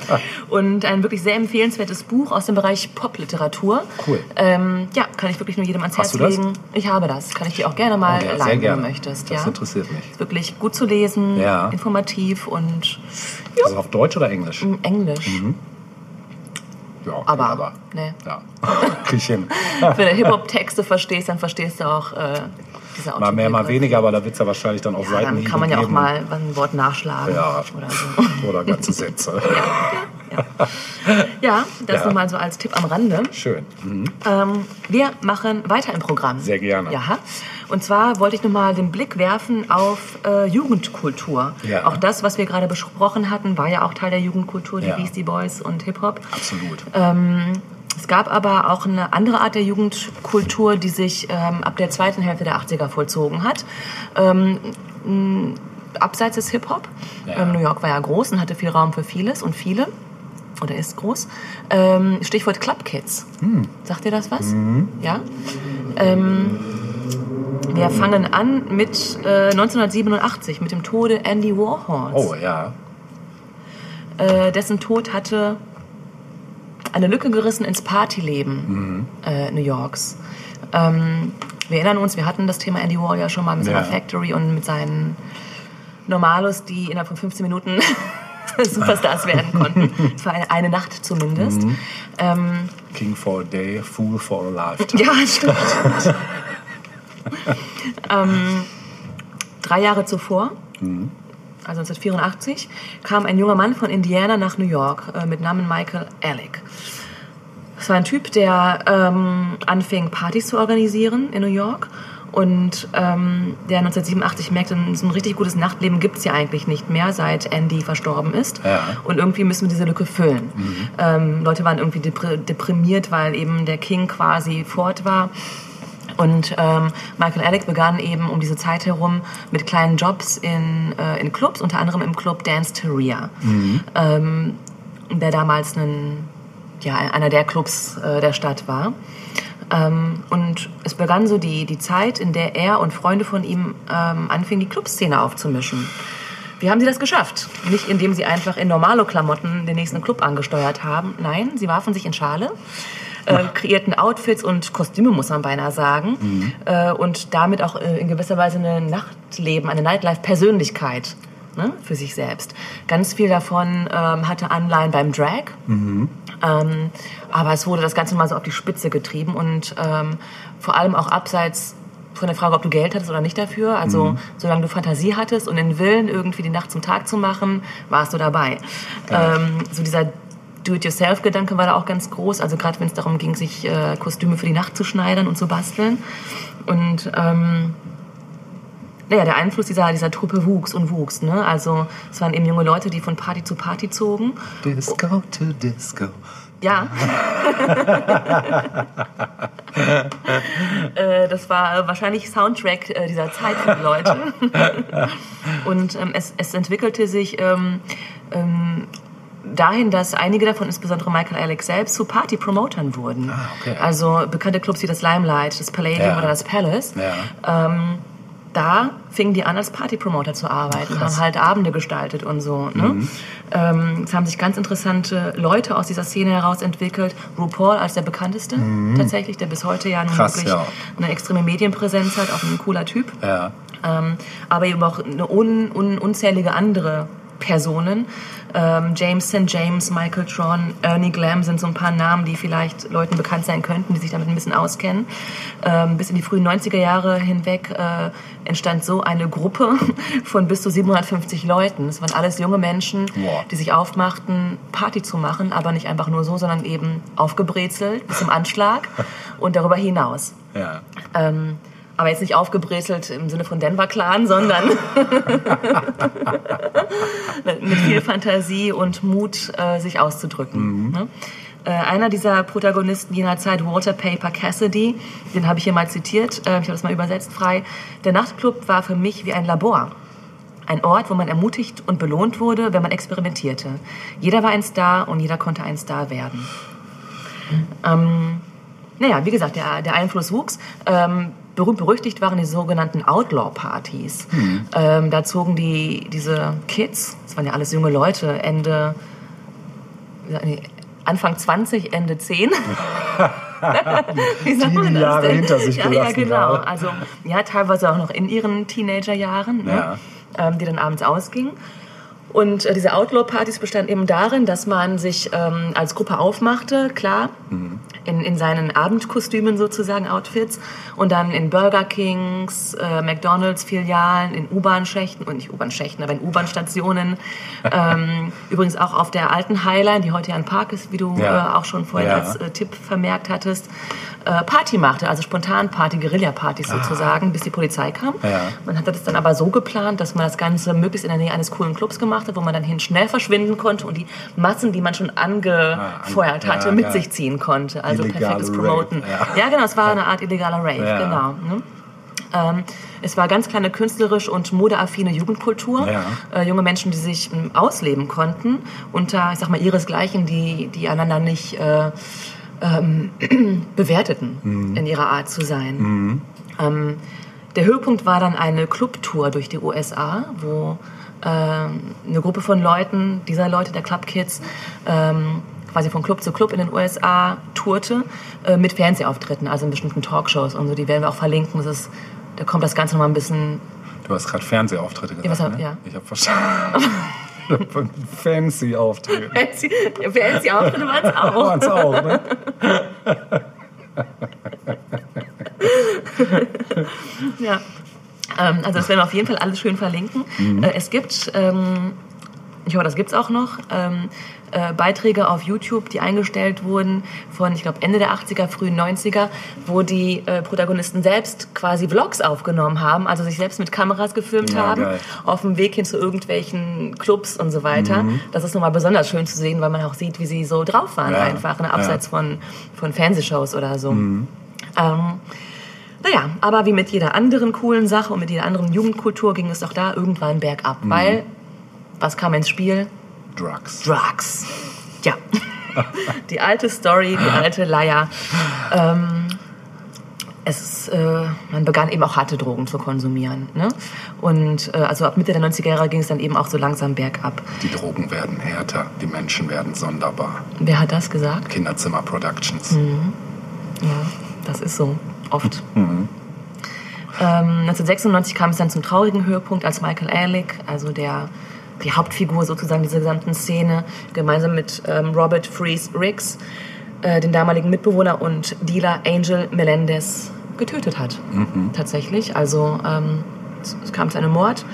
Und ein wirklich sehr empfehlenswertes Buch aus dem Bereich Popliteratur. Cool. Ähm, ja, kann ich wirklich nur jedem ans Herz legen. Ich habe das. Kann ich dir auch gerne mal Oh, ja, sehr leihen, gerne. möchtest. Das ja? interessiert mich. Ist wirklich gut zu lesen, Ja. informativ und Ist das auf Deutsch oder Englisch? im Englisch. Ja, okay, Aber, aber. ne. Ja. [LAUGHS] Krieg ich hin. [LAUGHS] Wenn du Hip-Hop-Texte verstehst, dann verstehst du auch äh, diese Mal mehr, mal weniger, aber da wird es ja wahrscheinlich dann auch Ja, Seiten dann kann man ja auch mal ein Wort nachschlagen Ja. oder so. [LAUGHS] Oder ganze Sätze. Ja, das Ja. nur mal so als Tipp am Rande. Schön. Mhm. Ähm, wir machen weiter im Programm. Sehr gerne. Ja. Und zwar wollte ich nochmal den Blick werfen auf äh, Jugendkultur. Ja. Auch das, was wir gerade besprochen hatten, war ja auch Teil der Jugendkultur, die Ja. Beastie Boys und Hip-Hop. Absolut. Ähm, es gab aber auch eine andere Art der Jugendkultur, die sich ähm, ab der zweiten Hälfte der 80er vollzogen hat. Ähm, abseits des Hip-Hop. Ja. Ähm, New York war ja groß und hatte viel Raum für vieles und viele. Oder ist groß. Ähm, Stichwort Club Kids. Hm. Sagt ihr das was? Mhm. Ja. Ähm, wir fangen an mit äh, 1987, mit dem Tode Andy Warhols. Oh ja. Äh, dessen Tod hatte eine Lücke gerissen ins Partyleben äh, New Yorks. Ähm, wir erinnern uns, wir hatten das Thema Andy Warhol ja schon mal mit seiner Ja. Factory und mit seinen Normalos, die innerhalb von 15 Minuten [LAUGHS] Superstars werden konnten. Für eine, eine Nacht zumindest. Ähm, King for a day, Fool for a lifetime. ja, stimmt. ähm, drei Jahre zuvor, also 1984, kam ein junger Mann von Indiana nach New York äh, mit Namen Michael Alec. Es war ein Typ, der ähm, anfing, Partys zu organisieren in New York und ähm, der 1987 merkte, so ein richtig gutes Nachtleben gibt es ja eigentlich nicht mehr, seit Andy verstorben ist. Ja. Und irgendwie müssen wir diese Lücke füllen. Ähm, Leute waren irgendwie depr deprimiert, weil eben der King quasi fort war. Und ähm, Michael Alec begann eben um diese Zeit herum mit kleinen Jobs in, äh, in Clubs, unter anderem im Club Dance Teria, ähm, der damals ein, ja, einer der Clubs äh, der Stadt war. Ähm, und es begann so die, die Zeit, in der er und Freunde von ihm ähm, anfingen, die Clubszene aufzumischen. Wie haben sie das geschafft? Nicht indem sie einfach in normale Klamotten den nächsten Club angesteuert haben. Nein, sie warfen sich in Schale, äh, kreierten Outfits und Kostüme, muss man beinahe sagen. Äh, und damit auch äh, in gewisser Weise eine Nachtleben, eine Nightlife-Persönlichkeit ne, für sich selbst. Ganz viel davon ähm, hatte Anleihen beim Drag. Ähm, aber es wurde das Ganze mal so auf die Spitze getrieben und ähm, vor allem auch abseits von der Frage, ob du Geld hattest oder nicht dafür. Also solange du Fantasie hattest und den Willen, irgendwie die Nacht zum Tag zu machen, warst du dabei. Ähm, so dieser Do-it-yourself-Gedanke war da auch ganz groß. Also gerade wenn es darum ging, sich äh, Kostüme für die Nacht zu schneidern und zu basteln. Und ähm, naja, der Einfluss dieser, dieser Truppe wuchs und wuchs. Ne? Also es waren eben junge Leute, die von Party zu Party zogen. Disco to Disco. Ja. [LAUGHS] äh, das war wahrscheinlich Soundtrack äh, dieser Zeit für die Leute. [LAUGHS] und ähm, es, es entwickelte sich ähm, ähm, dahin, dass einige davon, insbesondere Michael Alex selbst, zu Party-Promotern wurden. Ah, okay. Also bekannte Clubs wie das Limelight, das Palladium Ja. oder das Palace. Ja. Da fingen die an, als Party-Promoter zu arbeiten, Krass. haben halt Abende gestaltet und so. Ne? Mhm. Ähm, es haben sich ganz interessante Leute aus dieser Szene heraus entwickelt. RuPaul als der bekannteste tatsächlich, der bis heute ja nun Mhm. Krass, wirklich ja. eine extreme Medienpräsenz hat, auch ein cooler Typ. Ja. Ähm, aber eben auch eine un, un, unzählige andere Personen. Ähm, James St. James, Michael Tron, Ernie Glam sind so ein paar Namen, die vielleicht Leuten bekannt sein könnten, die sich damit ein bisschen auskennen. Ähm, bis in die frühen 90er Jahre hinweg äh, entstand so eine Gruppe [LAUGHS] von bis zu 750 Leuten. Es waren alles junge Menschen, Wow. die sich aufmachten, Party zu machen, aber nicht einfach nur so, sondern eben aufgebrezelt bis zum Anschlag [LAUGHS] und darüber hinaus. Ja. Ähm, aber jetzt nicht aufgebrezelt im Sinne von Denver Clan, sondern [LAUGHS] mit viel Fantasie und Mut, äh, sich auszudrücken. Ne? Äh, einer dieser Protagonisten jener Zeit, Walter Paper Cassidy, den habe ich hier mal zitiert, äh, ich habe das mal übersetzt frei. Der Nachtclub war für mich wie ein Labor. Ein Ort, wo man ermutigt und belohnt wurde, wenn man experimentierte. Jeder war ein Star und jeder konnte ein Star werden. Ähm, naja, wie gesagt, der, der Einfluss wuchs. Ähm, berühmt berüchtigt waren die sogenannten Outlaw-Partys. Ähm, da zogen die, diese Kids, das waren ja alles junge Leute, Ende, nee, Anfang 20, Ende 10. [LAUGHS] [LAUGHS] Wie sagt man das Jahre denn? hinter sich ja, gelassen Ja, genau. haben. Also, ja, teilweise auch noch in ihren Teenagerjahren, ne? ähm, die dann abends ausgingen. Und äh, diese Outlaw-Partys bestanden eben darin, dass man sich ähm, als Gruppe aufmachte, klar, in, in seinen Abendkostümen sozusagen, Outfits, und dann in Burger Kings, äh, McDonalds-Filialen, in U-Bahn-Schächten, und nicht U-Bahn-Schächten, aber in U-Bahn-Stationen, [LAUGHS] ähm, übrigens auch auf der alten Highline, die heute ja ein Park ist, wie du Ja. äh, auch schon vorhin Ja. als äh, Tipp vermerkt hattest, äh, Party machte, also Spontanparty, Guerilla-Partys sozusagen, bis die Polizei kam. Ja. Man hatte das dann aber so geplant, dass man das Ganze möglichst in der Nähe eines coolen Clubs gemacht hat, wo man dann hin schnell verschwinden konnte und die Massen, die man schon angefeuert Ah, hatte, ja, mit ja. sich ziehen konnte. Also Illegale perfektes Rave, Promoten. ja. Genau, es war [LAUGHS] eine Art illegaler Rave, genau. Ne? Ähm, es war ganz kleine künstlerisch und modeaffine Jugendkultur. Ja. Äh, junge Menschen, die sich ähm, ausleben konnten unter, ich sag mal, ihresgleichen, die, die einander nicht äh, ähm, [CLEARS THROAT] bewerteten Mhm. in ihrer Art zu sein. Ähm, der Höhepunkt war dann eine Clubtour durch die USA, wo eine Gruppe von Leuten, dieser Leute, der Club Kids, ähm, quasi von Club zu Club in den USA tourte äh, mit Fernsehauftritten, also in bestimmten Talkshows und so. Die werden wir auch verlinken. Das ist, da kommt das Ganze nochmal ein bisschen Du hast gerade Fernsehauftritte gesagt, was hab- ne? ja. Ich habe verstanden. [LAUGHS] Fancy Auftritte. fancy, fancy Auftritte waren es [LAUGHS] auch. Auch, ne? [LAUGHS] Ja. Ähm, also das werden wir auf jeden Fall alles schön verlinken. Äh, es gibt, ähm, ich hoffe, das gibt's auch noch, ähm, äh, Beiträge auf YouTube, die eingestellt wurden von, ich glaube, Ende der 80er, frühen 90er, wo die äh, Protagonisten selbst quasi Vlogs aufgenommen haben, also sich selbst mit Kameras gefilmt Ja, haben, geil. auf dem Weg hin zu irgendwelchen Clubs und so weiter. Mhm. Das ist nochmal besonders schön zu sehen, weil man auch sieht, wie sie so drauf waren Ja, einfach, ne, ja. abseits von, von Fernsehshows oder so. Mhm. Ähm, naja, aber wie mit jeder anderen coolen Sache und mit jeder anderen Jugendkultur ging es auch da irgendwann bergab. Mhm. Weil, was kam ins Spiel? Drugs. Drugs. Ja. [LAUGHS] die alte Story, die alte Leier. Ähm, es äh, man begann eben auch harte Drogen zu konsumieren. Ne? Und äh, also ab Mitte der 90er Jahre ging es dann eben auch so langsam bergab. Die Drogen werden härter, die Menschen werden sonderbar. Wer hat das gesagt? Kinderzimmer Productions. Ja, das ist so. Oft. Ähm, 1996 kam es dann zum traurigen Höhepunkt, als Michael Ehrlich, also der, die Hauptfigur sozusagen dieser gesamten Szene, gemeinsam mit ähm, Robert Freeze Riggs, äh, den damaligen Mitbewohner und Dealer Angel Melendez getötet hat. Tatsächlich. Also ähm, es, kam zu einem Mord.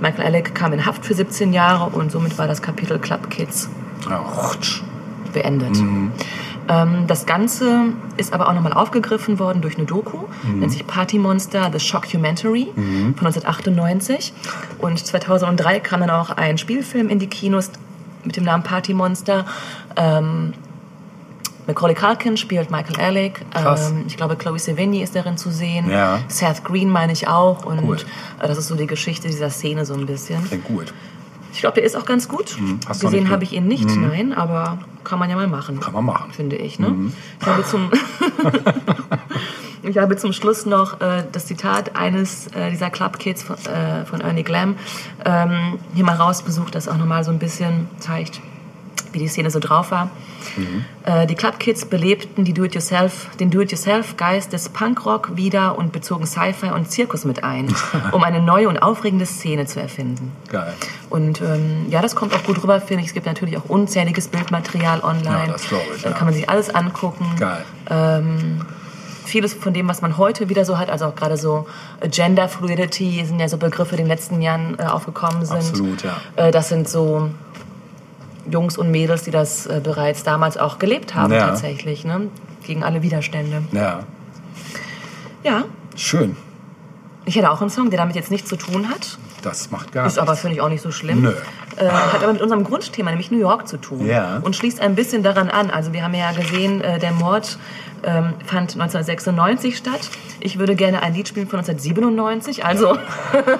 Michael Ehrlich kam in Haft für 17 Jahre und somit war das Kapitel Club Kids rutsch. beendet. Ähm, das Ganze ist aber auch nochmal aufgegriffen worden durch eine Doku, nennt sich Party Monster, The Shockumentary von 1998. Und 2003 kam dann auch ein Spielfilm in die Kinos mit dem Namen Party Monster. Ähm, Macaulay Culkin spielt Michael. Krass. Ähm, ich glaube, Chloe Sevigny ist darin zu sehen. Ja. Seth Green meine ich auch. Und Cool. äh, das ist so die Geschichte dieser Szene so ein bisschen. Klingt gut. Ich glaube, der ist auch ganz gut. Hm, noch Gesehen habe ich ihn nicht, nein, aber kann man ja mal machen. Kann man machen. Finde ich. Ne? Ich, habe zum [LAUGHS] ich habe zum Schluss noch äh, das Zitat eines äh, dieser Club Kids von, äh, von Ernie Glam ähm, hier mal rausbesucht, das auch nochmal so ein bisschen zeigt, wie die Szene so drauf war. Äh, die Club Kids belebten die Do-it-yourself, den Do-it-yourself-Geist des Punkrock wieder und bezogen Sci-Fi und Zirkus mit ein, [LAUGHS] um eine neue und aufregende Szene zu erfinden. Geil. Und ähm, ja, das kommt auch gut rüber, finde ich. Es gibt natürlich auch unzähliges Bildmaterial online. Ja, das glaube ich, Da ja. kann man sich alles angucken. Geil. Ähm, vieles von dem, was man heute wieder so hat, also auch gerade so Gender Fluidity sind ja so Begriffe, die in den letzten Jahren äh, aufgekommen sind. Absolut, ja. Äh, das sind so Jungs und Mädels, die das äh, bereits damals auch gelebt haben Ja. tatsächlich, ne? gegen alle Widerstände. Ja, Ja, schön. ich hätte auch einen Song, der damit jetzt nichts zu tun hat. Das macht gar Ist nichts. aber, finde ich, auch nicht so schlimm. Nö. Äh, hat aber mit unserem Grundthema, nämlich New York, zu tun. Ja. Und schließt ein bisschen daran an. Also wir haben ja gesehen, äh, der Mord ähm, fand 1996 statt. Ich würde gerne ein Lied spielen von 1997, also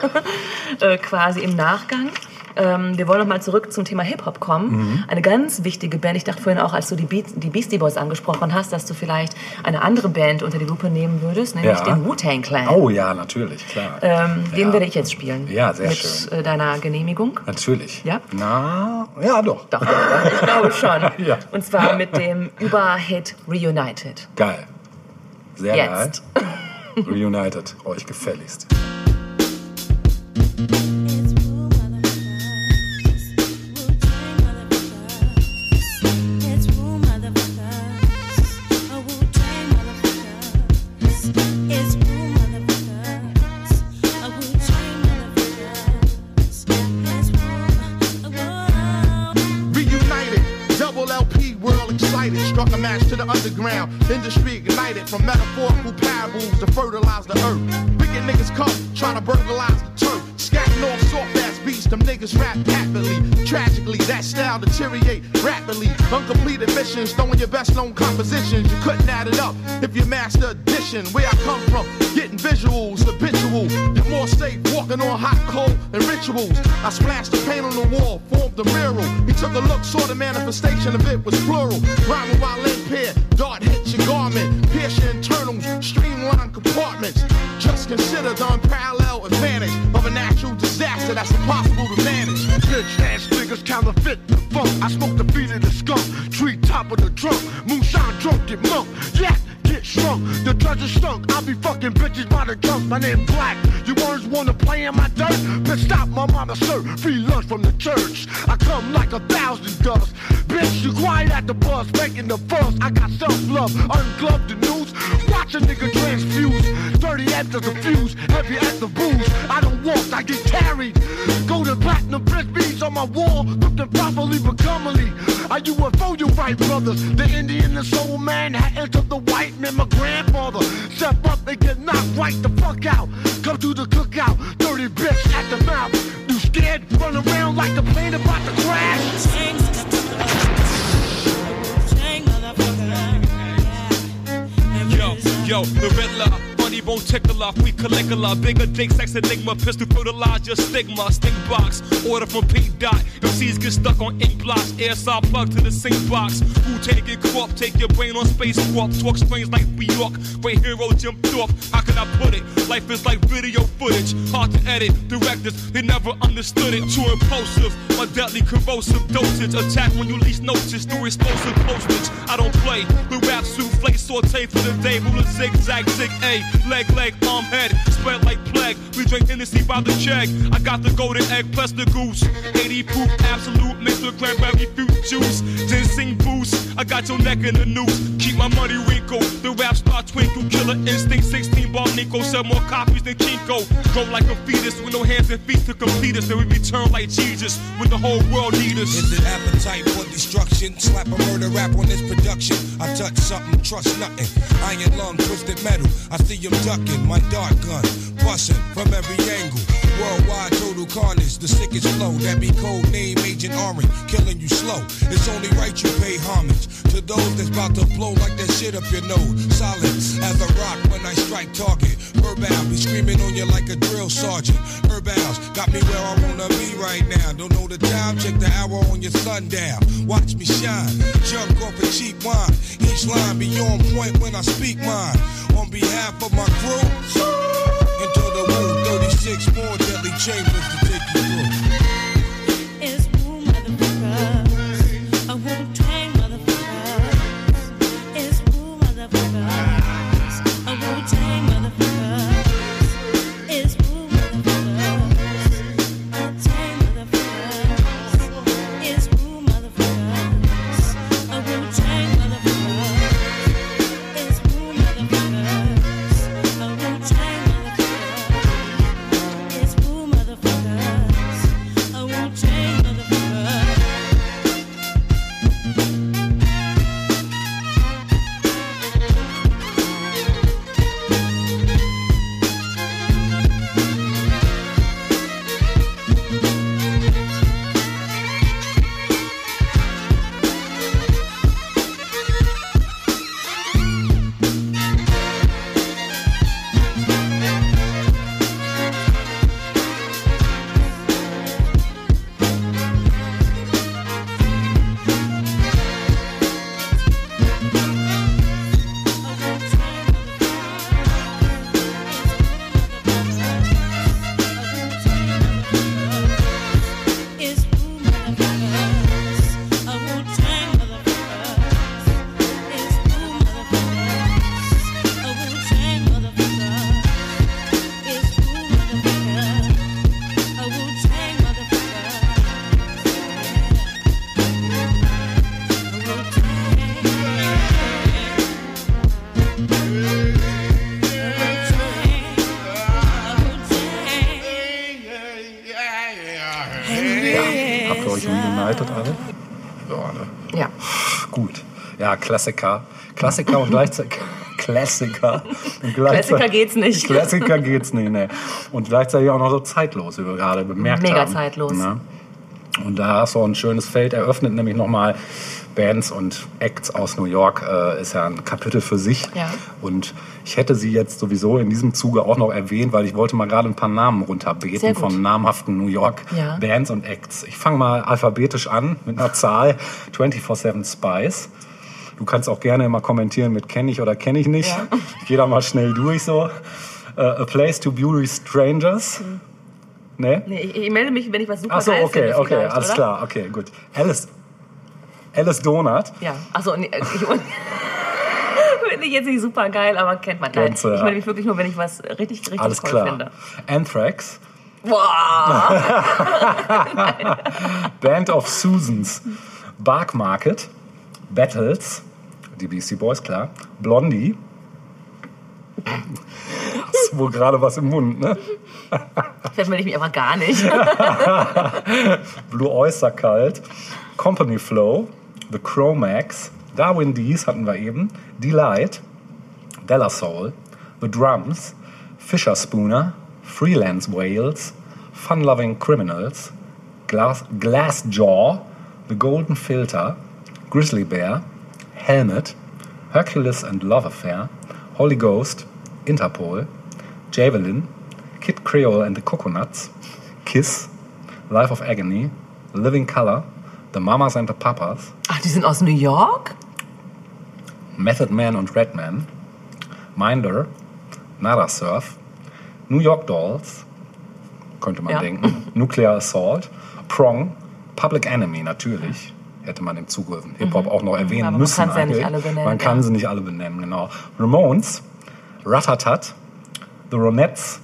[LAUGHS] äh, quasi im Nachgang. Ähm, wir wollen noch mal zurück zum Thema Hip-Hop kommen. Mhm. Eine ganz wichtige Band. Ich dachte vorhin auch, als du die, Beat, die Beastie Boys angesprochen hast, dass du vielleicht eine andere Band unter die Lupe nehmen würdest, nämlich Ja. den Wu-Tang Clan. Oh ja, natürlich, klar. Ähm, Den Ja. werde ich jetzt spielen. Ja, sehr mit, schön. Äh, deiner Genehmigung. Natürlich. Ja? Na, ja, doch. Doch, doch, doch, ich glaube schon. [LAUGHS] Ja. Und zwar mit dem Überhit Reunited. Geil. Sehr Jetzt. geil. [LAUGHS] Reunited, euch gefälligst. Throwing your best known compositions. You couldn't add it up if you master addition. Where I come from, enigma, pistol fertilize your stigma, stink box, order from P. Dot. MCs get stuck on ink blocks, air saw plug to the sink box, who take it? Corp, take your brain on space warp, talk strange like New York, great hero Jim Thorpe, how can I put it? Life is like video footage, hard to edit, directors, they never understood it, too impulsive, my deadly corrosive dosage, attack when you least notice, through explosive postage, I don't play, the rap souffle, saute for the day, ruler zigzag, zig A, leg, leg, check, I got the golden egg plus the goose, 80 proof, absolute, mixed with cranberry fruit juice, ginseng boost, I got your neck in the noose, keep my money wrinkle, the rap star twinkle, killer instinct, 16 ball Nico, sell more copies than Kinko, grow like a fetus, with no hands and feet to complete us, then we return like Jesus, when the whole world need us. Is it appetite for destruction? Slap a murder rap on this production. I touch something, trust nothing. Iron lung, twisted metal. I see him ducking my dart gun, That be code name Agent Orange, killing you slow. It's only right you pay homage to those that's about to blow like that shit up your nose. Solid as a rock when I strike target. Verbal be screaming on you like a drill sergeant. Herbals got me where I wanna be right now. Don't know the time, check the hour on your sundown. Watch me shine, jump off a cheap wine. Each line be on point when I speak mine. On behalf of my crew, into the room, 36 more deadly chambers to take you through. Klassiker. Klassiker und gleichzeitig. [LAUGHS] Klassiker. Und Klassiker geht's nicht. Klassiker geht's nicht, ne. Und gleichzeitig auch noch so zeitlos, wie wir gerade bemerkt Mega haben. zeitlos. Ne? Und da hast du ein schönes Feld eröffnet, nämlich nochmal Bands und Acts aus New York. Äh, ist ja ein Kapitel für sich. Ja. Und ich hätte sie jetzt sowieso in diesem Zuge auch noch erwähnt, weil ich wollte mal gerade ein paar Namen runterbeten von namhaften New York Ja. Bands und Acts. Ich fange mal alphabetisch an mit einer Zahl 24-7 Spice. Du kannst auch gerne immer kommentieren mit kenne ich oder kenne ich nicht. Ja. Ich gehe da mal schnell durch so. Äh, A Place to Beauty Strangers. Ne? Nee, ich, ich melde mich, wenn ich was super Ach so, geil okay, finde. okay, alles oder? klar, okay, gut. Alice, Alice Donut. Ja, achso, nee, ich, [LAUGHS] finde ich jetzt nicht super geil, aber kennt man. Nein, du, ich meine mich wirklich nur, wenn ich was richtig, richtig Alles toll klar. finde. Anthrax, Boah! [LAUGHS] Band of Susans, Bark Market, Battles, die Beastie Boys, klar, Blondie. Ist wohl gerade was im Mund, ne? Vielleicht melde ich mich einfach gar nicht. [LAUGHS] Blue Oyster Cult, Company Flow, The Chromax, Darwin Dees hatten wir eben, Delight, Della Soul, The Drums, Fisher Spooner, Freelance Whales, Fun Loving Criminals, Glass, Glassjaw, The Golden Filter, Grizzly Bear, Helmet, Hercules and Love Affair, Holy Ghost, Interpol, Javelin, Kid Creole and the Coconuts, Kiss, Life of Agony, Living Color, The Mamas and the Papas, Ach, die sind aus New York? Method Man und Redman, Minder, Nada Surf, New York Dolls, könnte man Ja. denken, Nuclear Assault, Prong, Public Enemy natürlich, hätte man im Zuge Hip-Hop auch noch erwähnen Mhm. Aber man müssen. kann's ja nicht alle benennen, Man kann ja. sie nicht alle benennen, genau. Ramones, Ratatat, The Ronettes,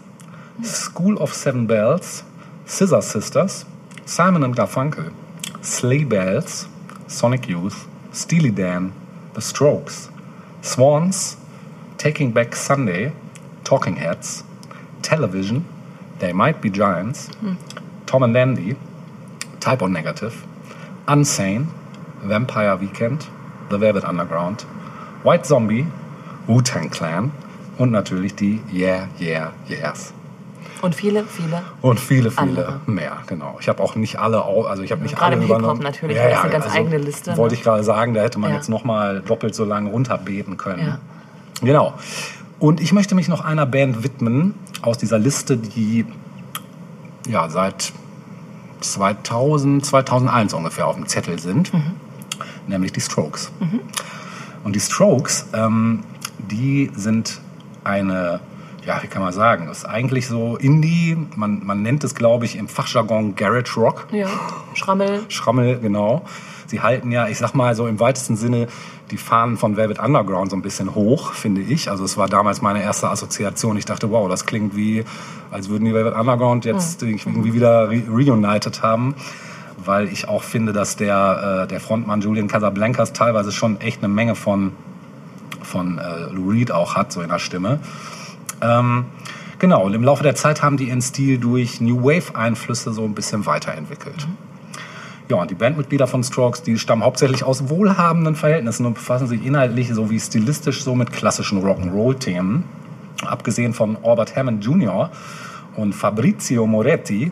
School of Seven Bells, Scissor Sisters, Simon and Garfunkel, Sleigh Bells, Sonic Youth, Steely Dan, The Strokes, Swans, Taking Back Sunday, Talking Heads, Television, They Might Be Giants, Tom and Andy, Type O Negative, Unsane, Vampire Weekend, The Velvet Underground, White Zombie, Wu-Tang Clan und natürlich die Yeah, Yeah, Yeahs. Und viele, viele. Und viele, viele Andere. mehr, genau. Ich habe auch nicht alle, also ich habe nicht Gerade alle im Hip-Hop natürlich, das ist eine ganz eigene Liste, Wollte ne? ich gerade sagen, da hätte man Ja. jetzt noch mal doppelt so lange runterbeten können. Ja. Genau. Und ich möchte mich noch einer Band widmen aus dieser Liste, die ja seit 2000, 2001 ungefähr auf dem Zettel sind, nämlich die Strokes. Und die Strokes, ähm, die sind eine, ja, wie kann man sagen, das ist eigentlich so Indie, man, man nennt es, glaube ich, im Fachjargon Garage Rock. Ja, Schrammel. Schrammel, genau. Sie halten ja, ich sag mal so im weitesten Sinne, die Fahnen von Velvet Underground so ein bisschen hoch, finde ich. Also es war damals meine erste Assoziation. Ich dachte, wow, das klingt wie, als würden die Velvet Underground jetzt irgendwie wieder re reunited haben. Weil ich auch finde, dass der, äh, der Frontmann Julian Casablancas teilweise schon echt eine Menge von, von äh, Lou Reed auch hat, so in der Stimme. Ähm, genau, und im Laufe der Zeit haben die ihren Stil durch New Wave-Einflüsse so ein bisschen weiterentwickelt. Ja, und die Bandmitglieder von Strokes, die stammen hauptsächlich aus wohlhabenden Verhältnissen und befassen sich inhaltlich sowie stilistisch so mit klassischen Rock'n'Roll-Themen. Abgesehen von Albert Hammond Jr. und Fabrizio Moretti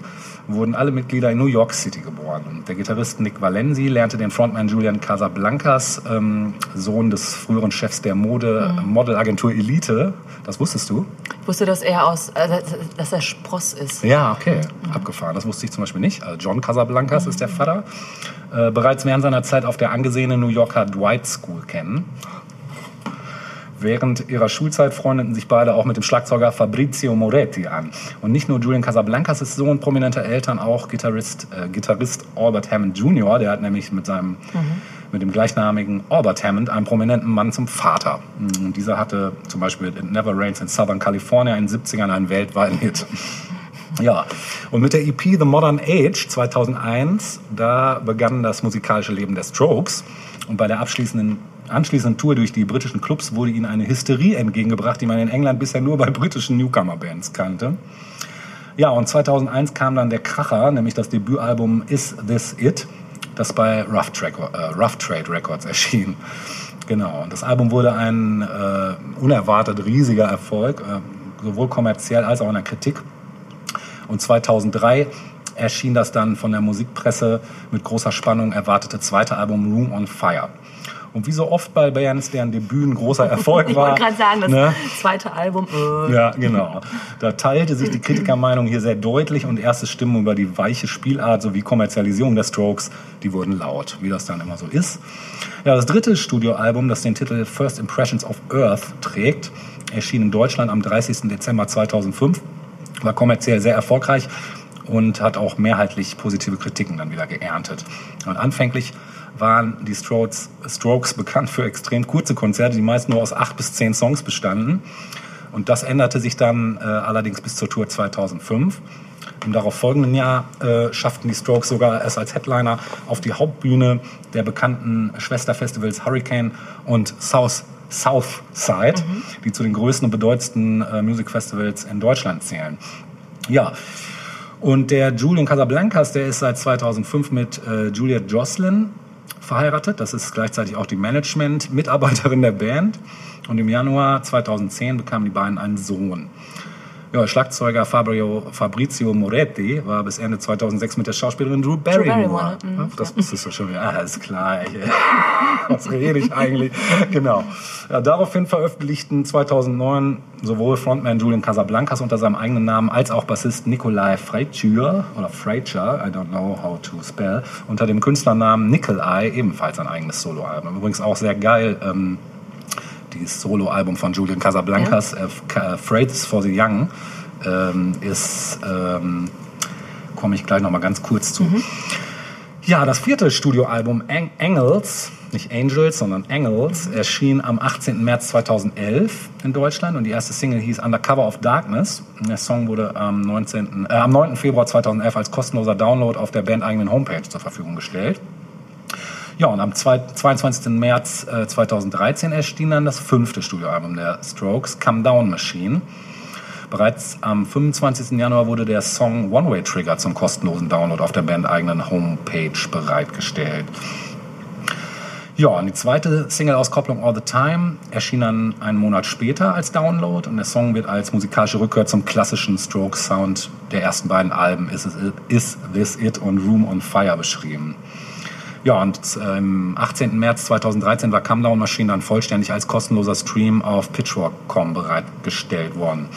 wurden alle Mitglieder in New York City geboren. Und der Gitarrist Nick Valenzi lernte den Frontman Julian Casablancas, ähm, Sohn des früheren Chefs der Mode, Modelagentur Elite. Das wusstest du? Ich wusste, dass er aus, äh, dass er Spross ist. Ja, okay. Abgefahren. Das wusste ich zum Beispiel nicht. Also John Casablancas ist der Vater. Äh, bereits während seiner Zeit auf der angesehenen New Yorker Dwight School kennen. Während ihrer Schulzeit freundeten sich beide auch mit dem Schlagzeuger Fabrizio Moretti an. Und nicht nur Julian Casablancas ist Sohn prominenter Eltern, auch Gitarrist, äh, Gitarrist Albert Hammond Jr., der hat nämlich mit seinem mit dem gleichnamigen Albert Hammond einen prominenten Mann zum Vater. Und dieser hatte zum Beispiel It Never Rains in Southern California in den 70ern einen weltweiten Hit. [LAUGHS] Ja, und mit der EP The Modern Age 2001, da begann das musikalische Leben der Strokes. Und bei der abschließenden, anschließenden Tour durch die britischen Clubs wurde ihnen eine Hysterie entgegengebracht, die man in England bisher nur bei britischen Newcomer-Bands kannte. Ja, und 2001 kam dann der Kracher, nämlich das Debütalbum Is This It, das bei Rough, Track, äh, Rough Trade Records [LAUGHS] erschien. Genau, und das Album wurde ein äh, unerwartet riesiger Erfolg, äh, sowohl kommerziell als auch in der Kritik. Und 2003 erschien das dann von der Musikpresse mit großer Spannung erwartete zweite Album Room on Fire. Und wie so oft bei Bands, deren Debüt ein großer Erfolg [LAUGHS] Ich war. wollte gerade sagen, das ne? zweite Album. Äh. Ja, genau. Da teilte sich die Kritikermeinung hier sehr deutlich und erste Stimmen über die weiche Spielart sowie Kommerzialisierung der Strokes, die wurden laut, wie das dann immer so ist. Ja, das dritte Studioalbum, das den Titel First Impressions of Earth trägt, erschien in Deutschland am 30. Dezember 2005, war kommerziell sehr erfolgreich und hat auch mehrheitlich positive Kritiken dann wieder geerntet. Und anfänglich waren die Strokes, Strokes bekannt für extrem kurze Konzerte, die meist nur aus acht bis zehn Songs bestanden. Und das änderte sich dann äh, allerdings bis zur Tour 2005. Im darauf folgenden Jahr äh, schafften die Strokes sogar es als Headliner auf die Hauptbühne der bekannten Schwesterfestivals Hurricane und South Southside, die zu den größten und bedeutendsten äh, Musikfestivals in Deutschland zählen. Ja, und der Julian Casablancas, der ist seit 2005 mit äh, Juliet Jocelyn verheiratet. Das ist gleichzeitig auch die Management-Mitarbeiterin der Band. Und im Januar 2010 bekamen die beiden einen Sohn. Ja, Schlagzeuger Fabio, Fabrizio Moretti war bis Ende 2006 mit der Schauspielerin Drew Barrymore. Barrymore, mhm. Das wusstest du schon wieder. Ah, ist klar. [LAUGHS] Was rede ich eigentlich? Genau. Ja, daraufhin veröffentlichten 2009 sowohl Frontman Julian Casablancas unter seinem eigenen Namen als auch Bassist Nikolai Freitschür oder Freitschur, I don't know how to spell, unter dem Künstlernamen Nickel Eye ebenfalls ein eigenes Soloalbum. Übrigens auch sehr geil. Ähm, dieses Soloalbum von Julian Casablancas, äh, Ca- Freights for the Young, ähm, ist, ähm, komme ich gleich nochmal ganz kurz zu. Ja, das vierte Studioalbum Eng Engels, nicht Angels, sondern Engels, erschien am 18. März 2011 in Deutschland und die erste Single hieß Undercover of Darkness. Der Song wurde am, 19., äh, am 9. Februar 2011 als kostenloser Download auf der bandeigenen Homepage zur Verfügung gestellt. Ja, und am zwei- 22. März äh, 2013 erschien dann das fünfte Studioalbum der Strokes, Come Down Machine. Bereits am 25. Januar wurde der Song One Way Trigger zum kostenlosen Download auf der bandeigenen Homepage bereitgestellt. Ja, und die zweite Single-Auskopplung All the Time erschien dann einen Monat später als Download und der Song wird als musikalische Rückkehr zum klassischen Stroke-Sound der ersten beiden Alben Is, It- Is This It und Room on Fire beschrieben. Ja, und äh, am 18. März 2013 war Come Down Machine dann vollständig als kostenloser Stream auf Pitchfork.com bereitgestellt worden.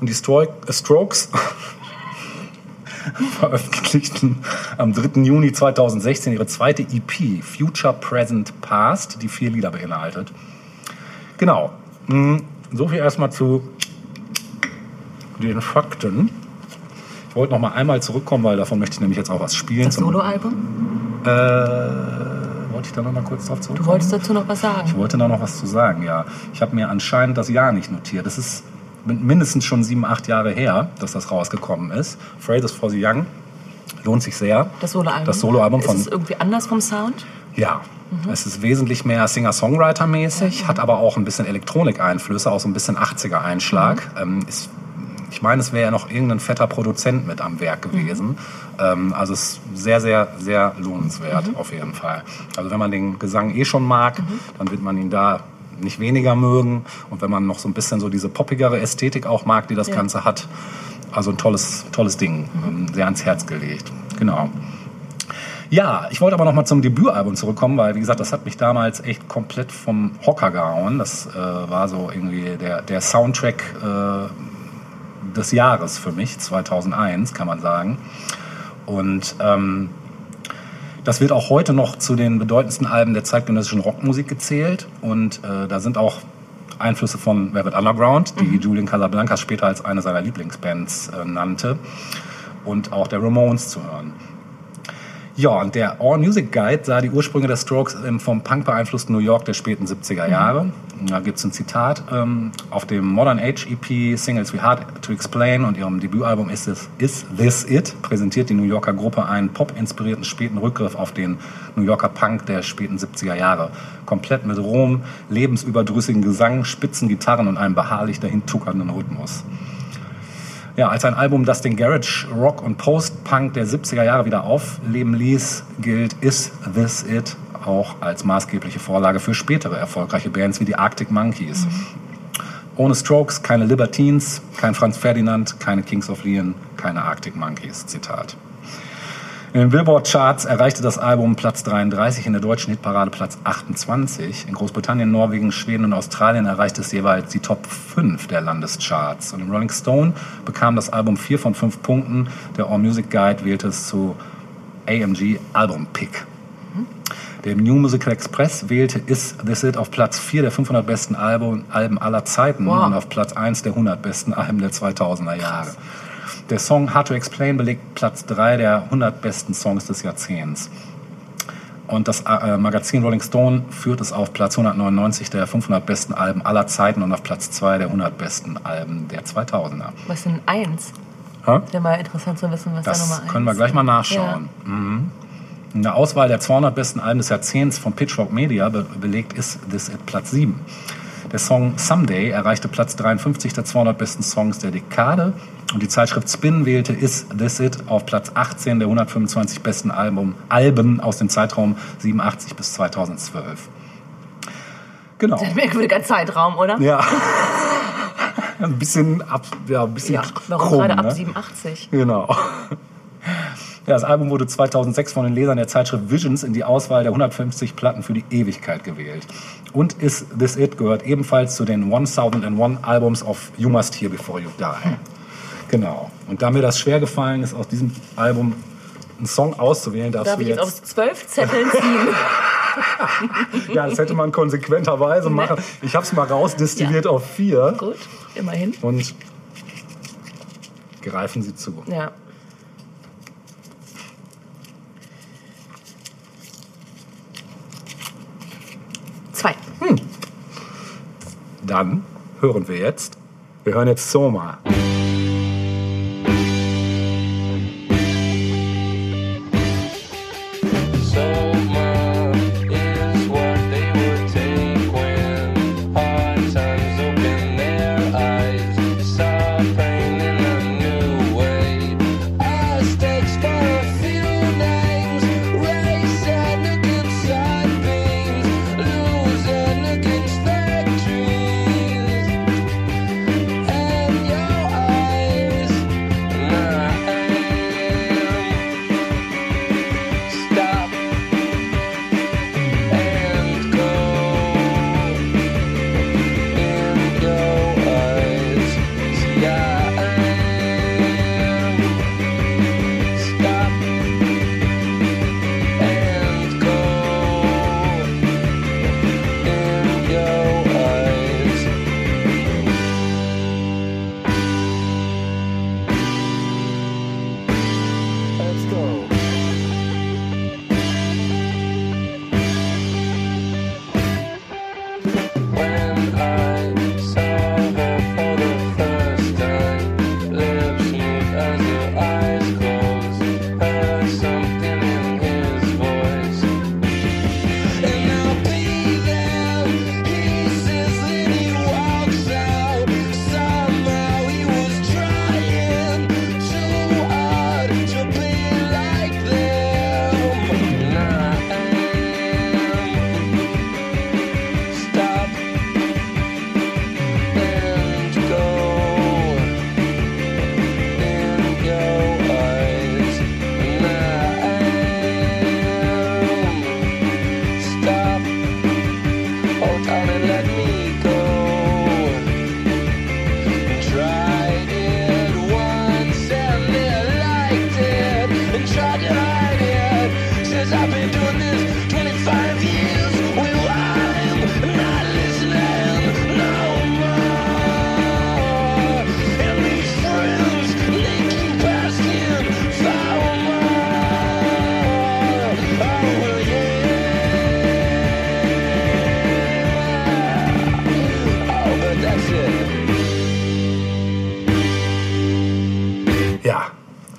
Und die Stro Strokes [LAUGHS] veröffentlichten am 3. Juni 2016 ihre zweite EP, Future Present Past, die vier Lieder beinhaltet. Genau. Mm, So viel erstmal zu den Fakten. Ich wollte noch mal einmal zurückkommen, weil davon möchte ich nämlich jetzt auch was spielen. Das Soloalbum? Äh, wollte ich da noch mal kurz drauf Du zurückkommen? wolltest dazu noch was sagen. Ich wollte da noch was zu sagen, ja. Ich habe mir anscheinend das Jahr nicht notiert. Das ist min- mindestens schon sieben, acht Jahre her, dass das rausgekommen ist. Phrases for the Young lohnt sich sehr. Das Soloalbum? Das Soloalbum von Ist es irgendwie anders vom Sound? ja, es ist wesentlich mehr Singer-Songwriter-mäßig, hat aber auch ein bisschen Elektronik-Einflüsse, auch so ein bisschen 80er-Einschlag. Ähm, ist, ich meine, es wäre ja noch irgendein fetter Produzent mit am Werk gewesen. Ähm, also es ist sehr, sehr, sehr lohnenswert auf jeden Fall. Also wenn man den Gesang eh schon mag, dann wird man ihn da nicht weniger mögen. Und wenn man noch so ein bisschen so diese poppigere Ästhetik auch mag, die das Ja. Ganze hat, also ein tolles, tolles Ding, ähm, sehr ans Herz gelegt. Genau. Ja, ich wollte aber noch mal zum Debütalbum zurückkommen, weil wie gesagt, das hat mich damals echt komplett vom Hocker gehauen. Das äh, war so irgendwie der, der Soundtrack äh, des Jahres für mich, 2001 kann man sagen. Und ähm, das wird auch heute noch zu den bedeutendsten Alben der zeitgenössischen Rockmusik gezählt. Und äh, da sind auch Einflüsse von Velvet Underground, die Julian Casablancas später als eine seiner Lieblingsbands äh, nannte. Und auch der Ramones zu hören. Ja, und der All Music Guide sah die Ursprünge der Strokes im vom Punk beeinflussten New York der späten 70er Jahre. Da gibt es ein Zitat. Ähm, auf dem Modern Age EP Singles We Hard to Explain und ihrem Debütalbum Is This, Is This It präsentiert die New Yorker Gruppe einen pop-inspirierten späten Rückgriff auf den New Yorker Punk der späten 70er Jahre. Komplett mit rohem, lebensüberdrüssigen Gesang, spitzen Gitarren und einem beharrlich dahin tuckernden Rhythmus. Ja, als ein Album, das den Garage Rock und Post-Punk der 70er Jahre wieder aufleben ließ, gilt Is This It auch als maßgebliche Vorlage für spätere erfolgreiche Bands wie die Arctic Monkeys. Ohne Strokes keine Libertines, kein Franz Ferdinand, keine Kings of Leon, keine Arctic Monkeys. Zitat. In den Billboard-Charts erreichte das Album Platz 33, in der deutschen Hitparade Platz 28. In Großbritannien, Norwegen, Schweden und Australien erreichte es jeweils die Top 5 der Landescharts. Und im Rolling Stone bekam das Album 4 von 5 Punkten. Der All Music Guide wählte es zu AMG Album Pick. Der New Musical Express wählte Is This It auf Platz 4 der 500 besten Alben, Alben aller Zeiten Wow. und auf Platz 1 der 100 besten Alben der 2000er Jahre. Der Song Hard to Explain belegt Platz 3 der 100 besten Songs des Jahrzehnts. Und das äh, Magazin Rolling Stone führt es auf Platz 199 der 500 besten Alben aller Zeiten und auf Platz 2 der 100 besten Alben der 2000er. Was ist denn eins? Wäre mal interessant zu wissen, was da Nummer Das eins können wir gleich mal nachschauen. Mhm. In der Auswahl der 200 besten Alben des Jahrzehnts von Pitchfork Media be belegt ist This It Platz 7. Der Song Someday erreichte Platz 53 der 200 besten Songs der Dekade und die Zeitschrift Spin wählte Is This It auf Platz 18 der 125 besten Album, Alben aus dem Zeitraum 87 bis 2012. Genau. Das ist ein merkwürdiger Zeitraum, oder? Ja. [LAUGHS] Ein bisschen ab, ja, ein bisschen Ja, warum krumm, gerade ab ne? 87? Genau. Ja, das Album wurde 2006 von den Lesern der Zeitschrift Visions in die Auswahl der 150 Platten für die Ewigkeit gewählt. Und Is This It gehört ebenfalls zu den 1001 Albums of You Must Hear Before You Die. Genau. Und da mir das schwer gefallen ist, aus diesem Album einen Song auszuwählen, darfst Darf du ich jetzt jetzt... aus zwölf Zetteln ziehen? [LAUGHS] ja, das hätte man konsequenterweise machen. Ich habe es mal rausdestilliert auf vier. Gut, immerhin. Und greifen Sie zu. Ja. Zwei. Dann hören wir jetzt. Wir hören jetzt Soma.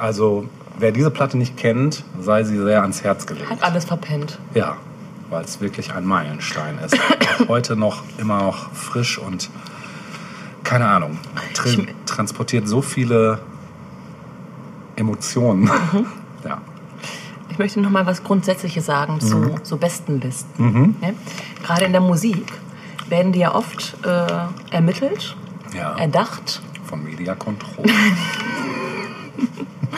Also, wer diese Platte nicht kennt, sei sie sehr ans Herz gelegt. Hat alles verpennt. Ja, weil es wirklich ein Meilenstein ist. Auch heute noch immer noch frisch und keine Ahnung, tr transportiert so viele Emotionen. [LAUGHS] Ja. Ich möchte noch mal was Grundsätzliches sagen zu Mhm. so Bestenlisten. Mhm. Ne? Gerade in der Musik werden die ja oft äh, ermittelt, Ja. erdacht, Von Media Control. [LAUGHS]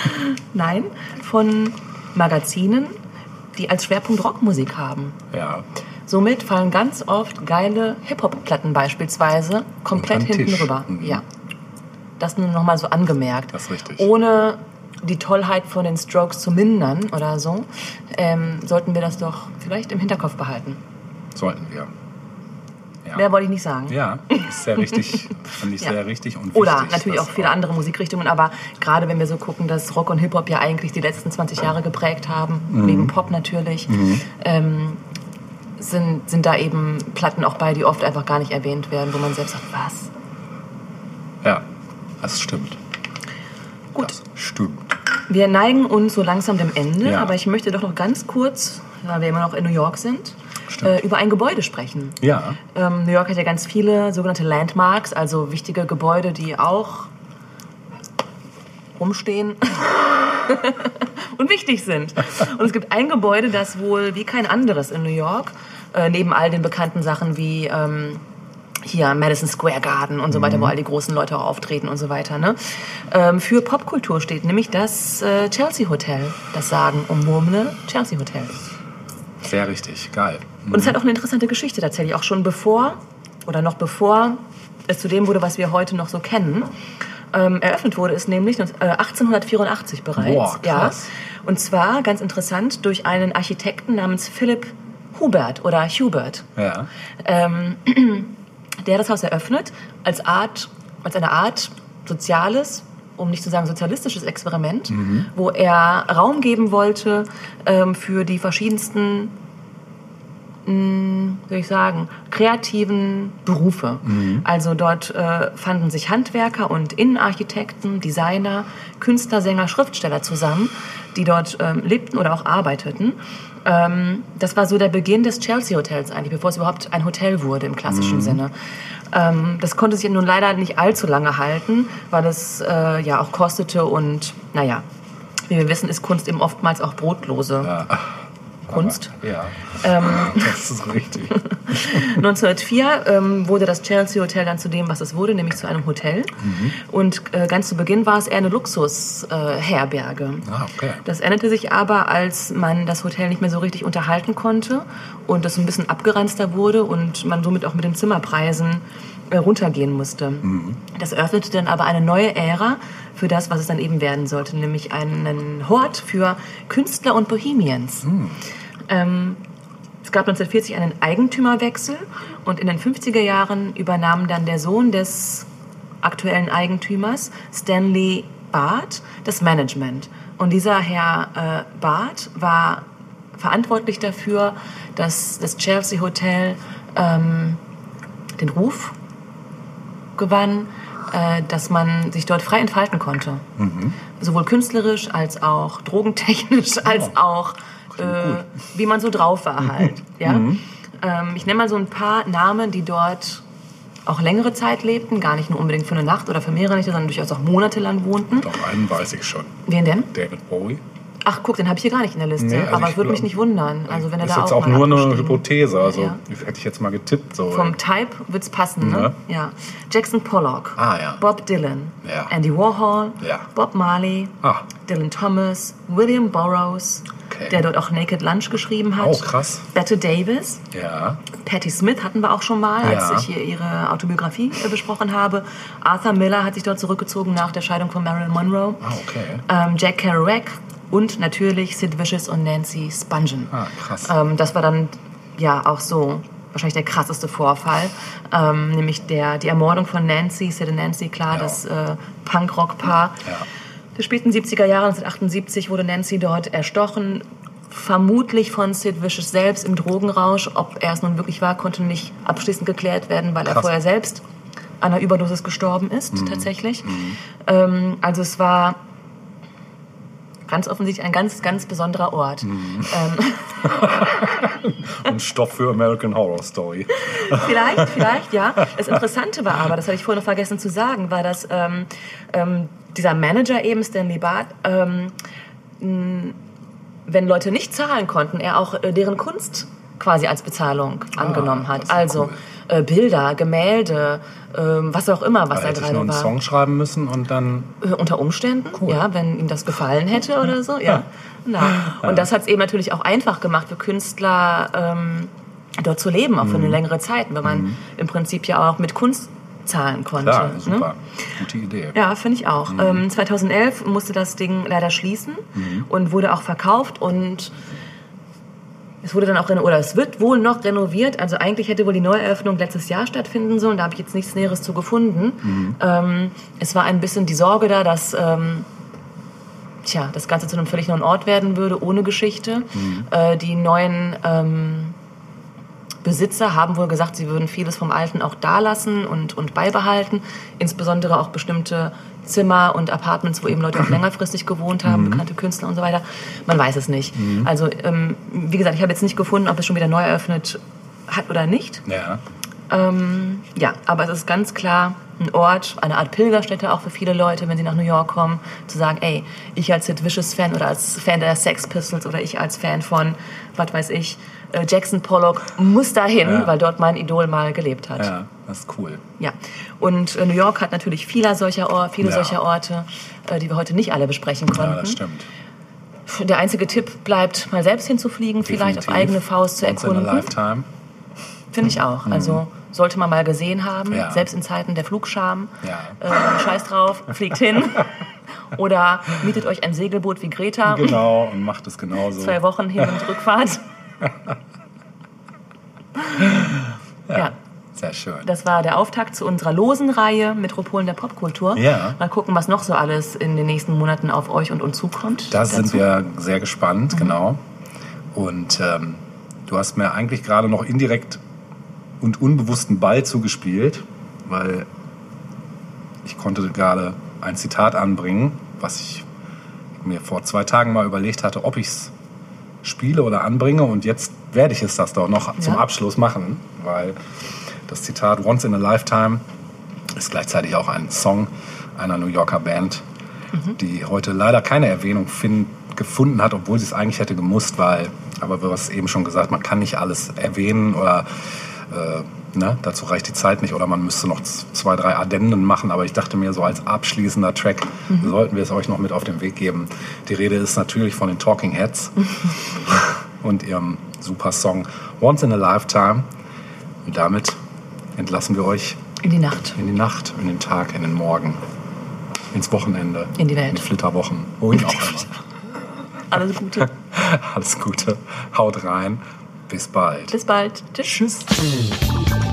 [LAUGHS] nein, von Magazinen, die als Schwerpunkt Rockmusik haben. Ja. Somit fallen ganz oft geile Hip-Hop-Platten beispielsweise komplett hinten Tisch. rüber. Mhm. Ja. Das nur noch mal so angemerkt. Das ist richtig. Ohne die Tollheit von den Strokes zu mindern oder so, ähm, sollten wir das doch vielleicht im Hinterkopf behalten. Sollten wir. Ja. Mehr wollte ich nicht sagen. Ja, ist sehr richtig. [LAUGHS] Finde ich Ja. sehr richtig und Oder wichtig, natürlich dass auch viele andere Musikrichtungen, aber gerade wenn wir so gucken, dass Rock und Hip-Hop ja eigentlich die letzten 20 Jahre geprägt haben, Mhm. neben Pop natürlich, Mhm. ähm, sind, sind da eben Platten auch bei, die oft einfach gar nicht erwähnt werden, wo man selbst sagt, was? Ja, das stimmt. Gut. Das stimmt. Wir neigen uns so langsam dem Ende, Ja. aber ich möchte doch noch ganz kurz, weil wir immer noch in New York sind, äh, über ein Gebäude sprechen. Ja. Ähm, New York hat ja ganz viele sogenannte Landmarks, also wichtige Gebäude, die auch rumstehen [LAUGHS] und wichtig sind. Und es gibt ein Gebäude, das wohl wie kein anderes in New York, äh, neben all den bekannten Sachen wie ähm, hier Madison Square Garden und so weiter, Mhm. wo all die großen Leute auch auftreten und so weiter, ne? ähm, für Popkultur steht, nämlich das äh, Chelsea Hotel, das sagenumwobene Chelsea Hotel. Sehr richtig. Geil. Und es hat auch eine interessante Geschichte tatsächlich, auch schon bevor oder noch bevor es zu dem wurde, was wir heute noch so kennen. Ähm, eröffnet wurde es nämlich äh, 1884 bereits. Boah, krass. Ja. Und zwar, ganz interessant, durch einen Architekten namens Philipp Hubert oder Hubert, Ja. ähm, [CLEARS THROAT] der das Haus eröffnet als, Art, als eine Art soziales, um nicht zu sagen sozialistisches Experiment, Mhm. wo er Raum geben wollte ähm, für die verschiedensten, mh, soll ich sagen, kreativen Berufe. Mhm. Also dort äh, fanden sich Handwerker und Innenarchitekten, Designer, Künstler, Sänger, Schriftsteller zusammen, die dort ähm, lebten oder auch arbeiteten. Ähm, das war so der Beginn des Chelsea Hotels eigentlich, bevor es überhaupt ein Hotel wurde im klassischen Mhm. Sinne. Ähm, das konnte sich nun leider nicht allzu lange halten, weil es äh, ja auch kostete und naja, wie wir wissen, ist Kunst eben oftmals auch brotlose Kunst. Ja. Ähm, [LAUGHS] Das ist richtig. [LAUGHS] 1904 ähm, wurde das Chelsea Hotel dann zu dem, was es wurde, nämlich zu einem Hotel. Mhm. Und äh, ganz zu Beginn war es eher eine Luxusherberge. Äh. Ah, okay. Das änderte sich aber, als man das Hotel nicht mehr so richtig unterhalten konnte und es ein bisschen abgeranzter wurde und man somit auch mit den Zimmerpreisen runtergehen musste. Mhm. Das eröffnete dann aber eine neue Ära für das, was es dann eben werden sollte, nämlich einen Hort für Künstler und Bohemians. Ähm, es gab 1940 einen Eigentümerwechsel und in den 50er Jahren übernahm dann der Sohn des aktuellen Eigentümers, Stanley Barth, das Management. Und dieser Herr äh, Barth war verantwortlich dafür, dass das Chelsea Hotel ähm, den Ruf gewann, äh, dass man sich dort frei entfalten konnte. Mhm. Sowohl künstlerisch als auch drogentechnisch, als auch äh, wie man so drauf war halt. ja? Mhm. ähm, ich nenne mal so ein paar Namen, die dort auch längere Zeit lebten, gar nicht nur unbedingt für eine Nacht oder für mehrere Nächte, sondern durchaus auch monatelang wohnten. Doch, einen weiß ich schon. Wen denn? David Bowie. Ach, guck, den habe ich hier gar nicht in der Liste. Nee, also aber ich es würde mich nicht wundern. Also wenn er ist da jetzt auch, auch nur eine Hypothese. Also Ja. hätte ich jetzt mal getippt. So. Vom Type wird's passen, ne? Ne? Ja. Jackson Pollock, Ah, ja. Bob Dylan, Ja. Andy Warhol, Ja. Bob Marley, Ah. Dylan Thomas, William Burroughs, Okay. der dort auch Naked Lunch geschrieben hat. Oh, krass. Bette Davis, Ja. Patti Smith hatten wir auch schon mal, als ich hier ihre Autobiografie äh, besprochen habe. Arthur Miller hat sich dort zurückgezogen nach der Scheidung von Marilyn Monroe. Ah, okay. Ähm, Jack Kerouac und natürlich Sid Vicious und Nancy Spungen. Ah, krass. Ähm, das war dann ja auch so wahrscheinlich der krasseste Vorfall, ähm, nämlich der, die Ermordung von Nancy, Sid und Nancy, klar, das äh, Punkrock-Paar. Der späten 70er Jahre, 1978, wurde Nancy dort erstochen, vermutlich von Sid Vicious selbst im Drogenrausch. Ob er es nun wirklich war, konnte nicht abschließend geklärt werden, weil er Krass. vorher selbst an einer Überdosis gestorben ist, Mhm. tatsächlich. Ähm, also es war ganz offensichtlich ein ganz, ganz besonderer Ort. Mhm. Ähm, [LAUGHS] Und Stoff für American Horror Story. Vielleicht, vielleicht, ja. [LAUGHS] Das Interessante war aber, das habe ich vorhin noch vergessen zu sagen, war, dass ähm, ähm, dieser Manager eben, Stanley Bart, ähm, wenn Leute nicht zahlen konnten, er auch äh, deren Kunst quasi als Bezahlung angenommen hat. Also äh, Bilder, Gemälde, ähm, was auch immer, was Da hätte ich drin nur einen war. Song schreiben müssen und dann. Äh, Unter Umständen, ja, wenn ihm das gefallen hätte oder so, ja. Na. Und das hat es eben natürlich auch einfach gemacht für Künstler, ähm, dort zu leben, auch für eine Mhm. längere Zeit, weil man im Prinzip ja auch mit Kunst zahlen konnte. Klar, ne? super. Gute Idee. Ja, finde ich auch. Mhm. Ähm, 2011 musste das Ding leider schließen Mhm. und wurde auch verkauft und es wurde dann auch reno- oder es wird wohl noch renoviert. Also eigentlich hätte wohl die Neueröffnung letztes Jahr stattfinden sollen. Da habe ich jetzt nichts Näheres zu gefunden. Mhm. Ähm, es war ein bisschen die Sorge da, dass ähm, tja, das Ganze zu einem völlig neuen Ort werden würde, ohne Geschichte. Mhm. Äh, die neuen ähm, Besitzer haben wohl gesagt, sie würden vieles vom Alten auch da lassen und, und beibehalten. Insbesondere auch bestimmte Zimmer und Apartments, wo eben Leute auch [CLEARS THROAT] längerfristig gewohnt haben, Mhm. bekannte Künstler und so weiter. Man weiß es nicht. Mhm. Also, ähm, wie gesagt, ich habe jetzt nicht gefunden, ob es schon wieder neu eröffnet hat oder nicht. Ja. Ähm, ja, aber es ist ganz klar ein Ort, eine Art Pilgerstätte auch für viele Leute, wenn sie nach New York kommen, zu sagen, ey, ich als Sid Vicious Fan oder als Fan der Sex Pistols oder ich als Fan von, was weiß ich, Jackson Pollock muss dahin, Ja. weil dort mein Idol mal gelebt hat. Ja, das ist cool. Ja, und äh, New York hat natürlich viele solcher, Or viele Ja. solcher Orte, äh, die wir heute nicht alle besprechen konnten. Ja, das stimmt. Der einzige Tipp bleibt, mal selbst hinzufliegen, vielleicht auf Definitiv. eigene Faust zu Once in a erkunden. lifetime. Finde ich auch. Mhm. Also sollte man mal gesehen haben, Ja. selbst in Zeiten der Flugscham. Ja. Äh, scheiß drauf, fliegt hin. [LAUGHS] Oder mietet euch ein Segelboot wie Greta. Genau, und macht es genauso. Zwei Wochen Hin- und [LAUGHS] Rückfahrt. Ja. Sehr schön. Das war der Auftakt zu unserer losen Reihe Metropolen der Popkultur. Ja. Mal gucken, was noch so alles in den nächsten Monaten auf euch und uns zukommt. Da sind wir sehr gespannt, Mhm. genau. Und ähm, du hast mir eigentlich gerade noch indirekt und unbewussten Ball zugespielt, weil ich konnte gerade ein Zitat anbringen, was ich mir vor zwei Tagen mal überlegt hatte, ob ich es spiele oder anbringe. Und jetzt werde ich es das doch noch zum Abschluss machen, weil das Zitat Once in a Lifetime ist gleichzeitig auch ein Song einer New Yorker Band, die heute leider keine Erwähnung find, gefunden hat, obwohl sie es eigentlich hätte gemusst, weil, aber du hast eben schon gesagt, man kann nicht alles erwähnen oder äh, ne, dazu reicht die Zeit nicht oder man müsste noch zwei, drei Addenden machen, aber ich dachte mir so als abschließender Track Mhm. sollten wir es euch noch mit auf den Weg geben. Die Rede ist natürlich von den Talking Heads [LAUGHS] und ihrem super Song Once in a Lifetime und damit entlassen wir euch In die Nacht. in die Nacht, in den Tag, in den Morgen, ins Wochenende, In die Welt. in die Flitterwochen, wohin auch immer. Alles Gute. [LAUGHS] Alles Gute, haut rein, bis bald. Bis bald. Tschüss. And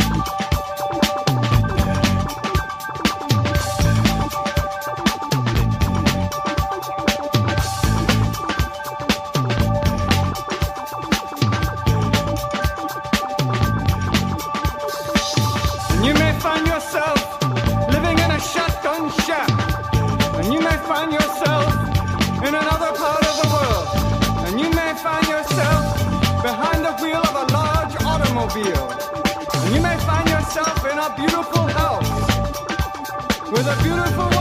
a beautiful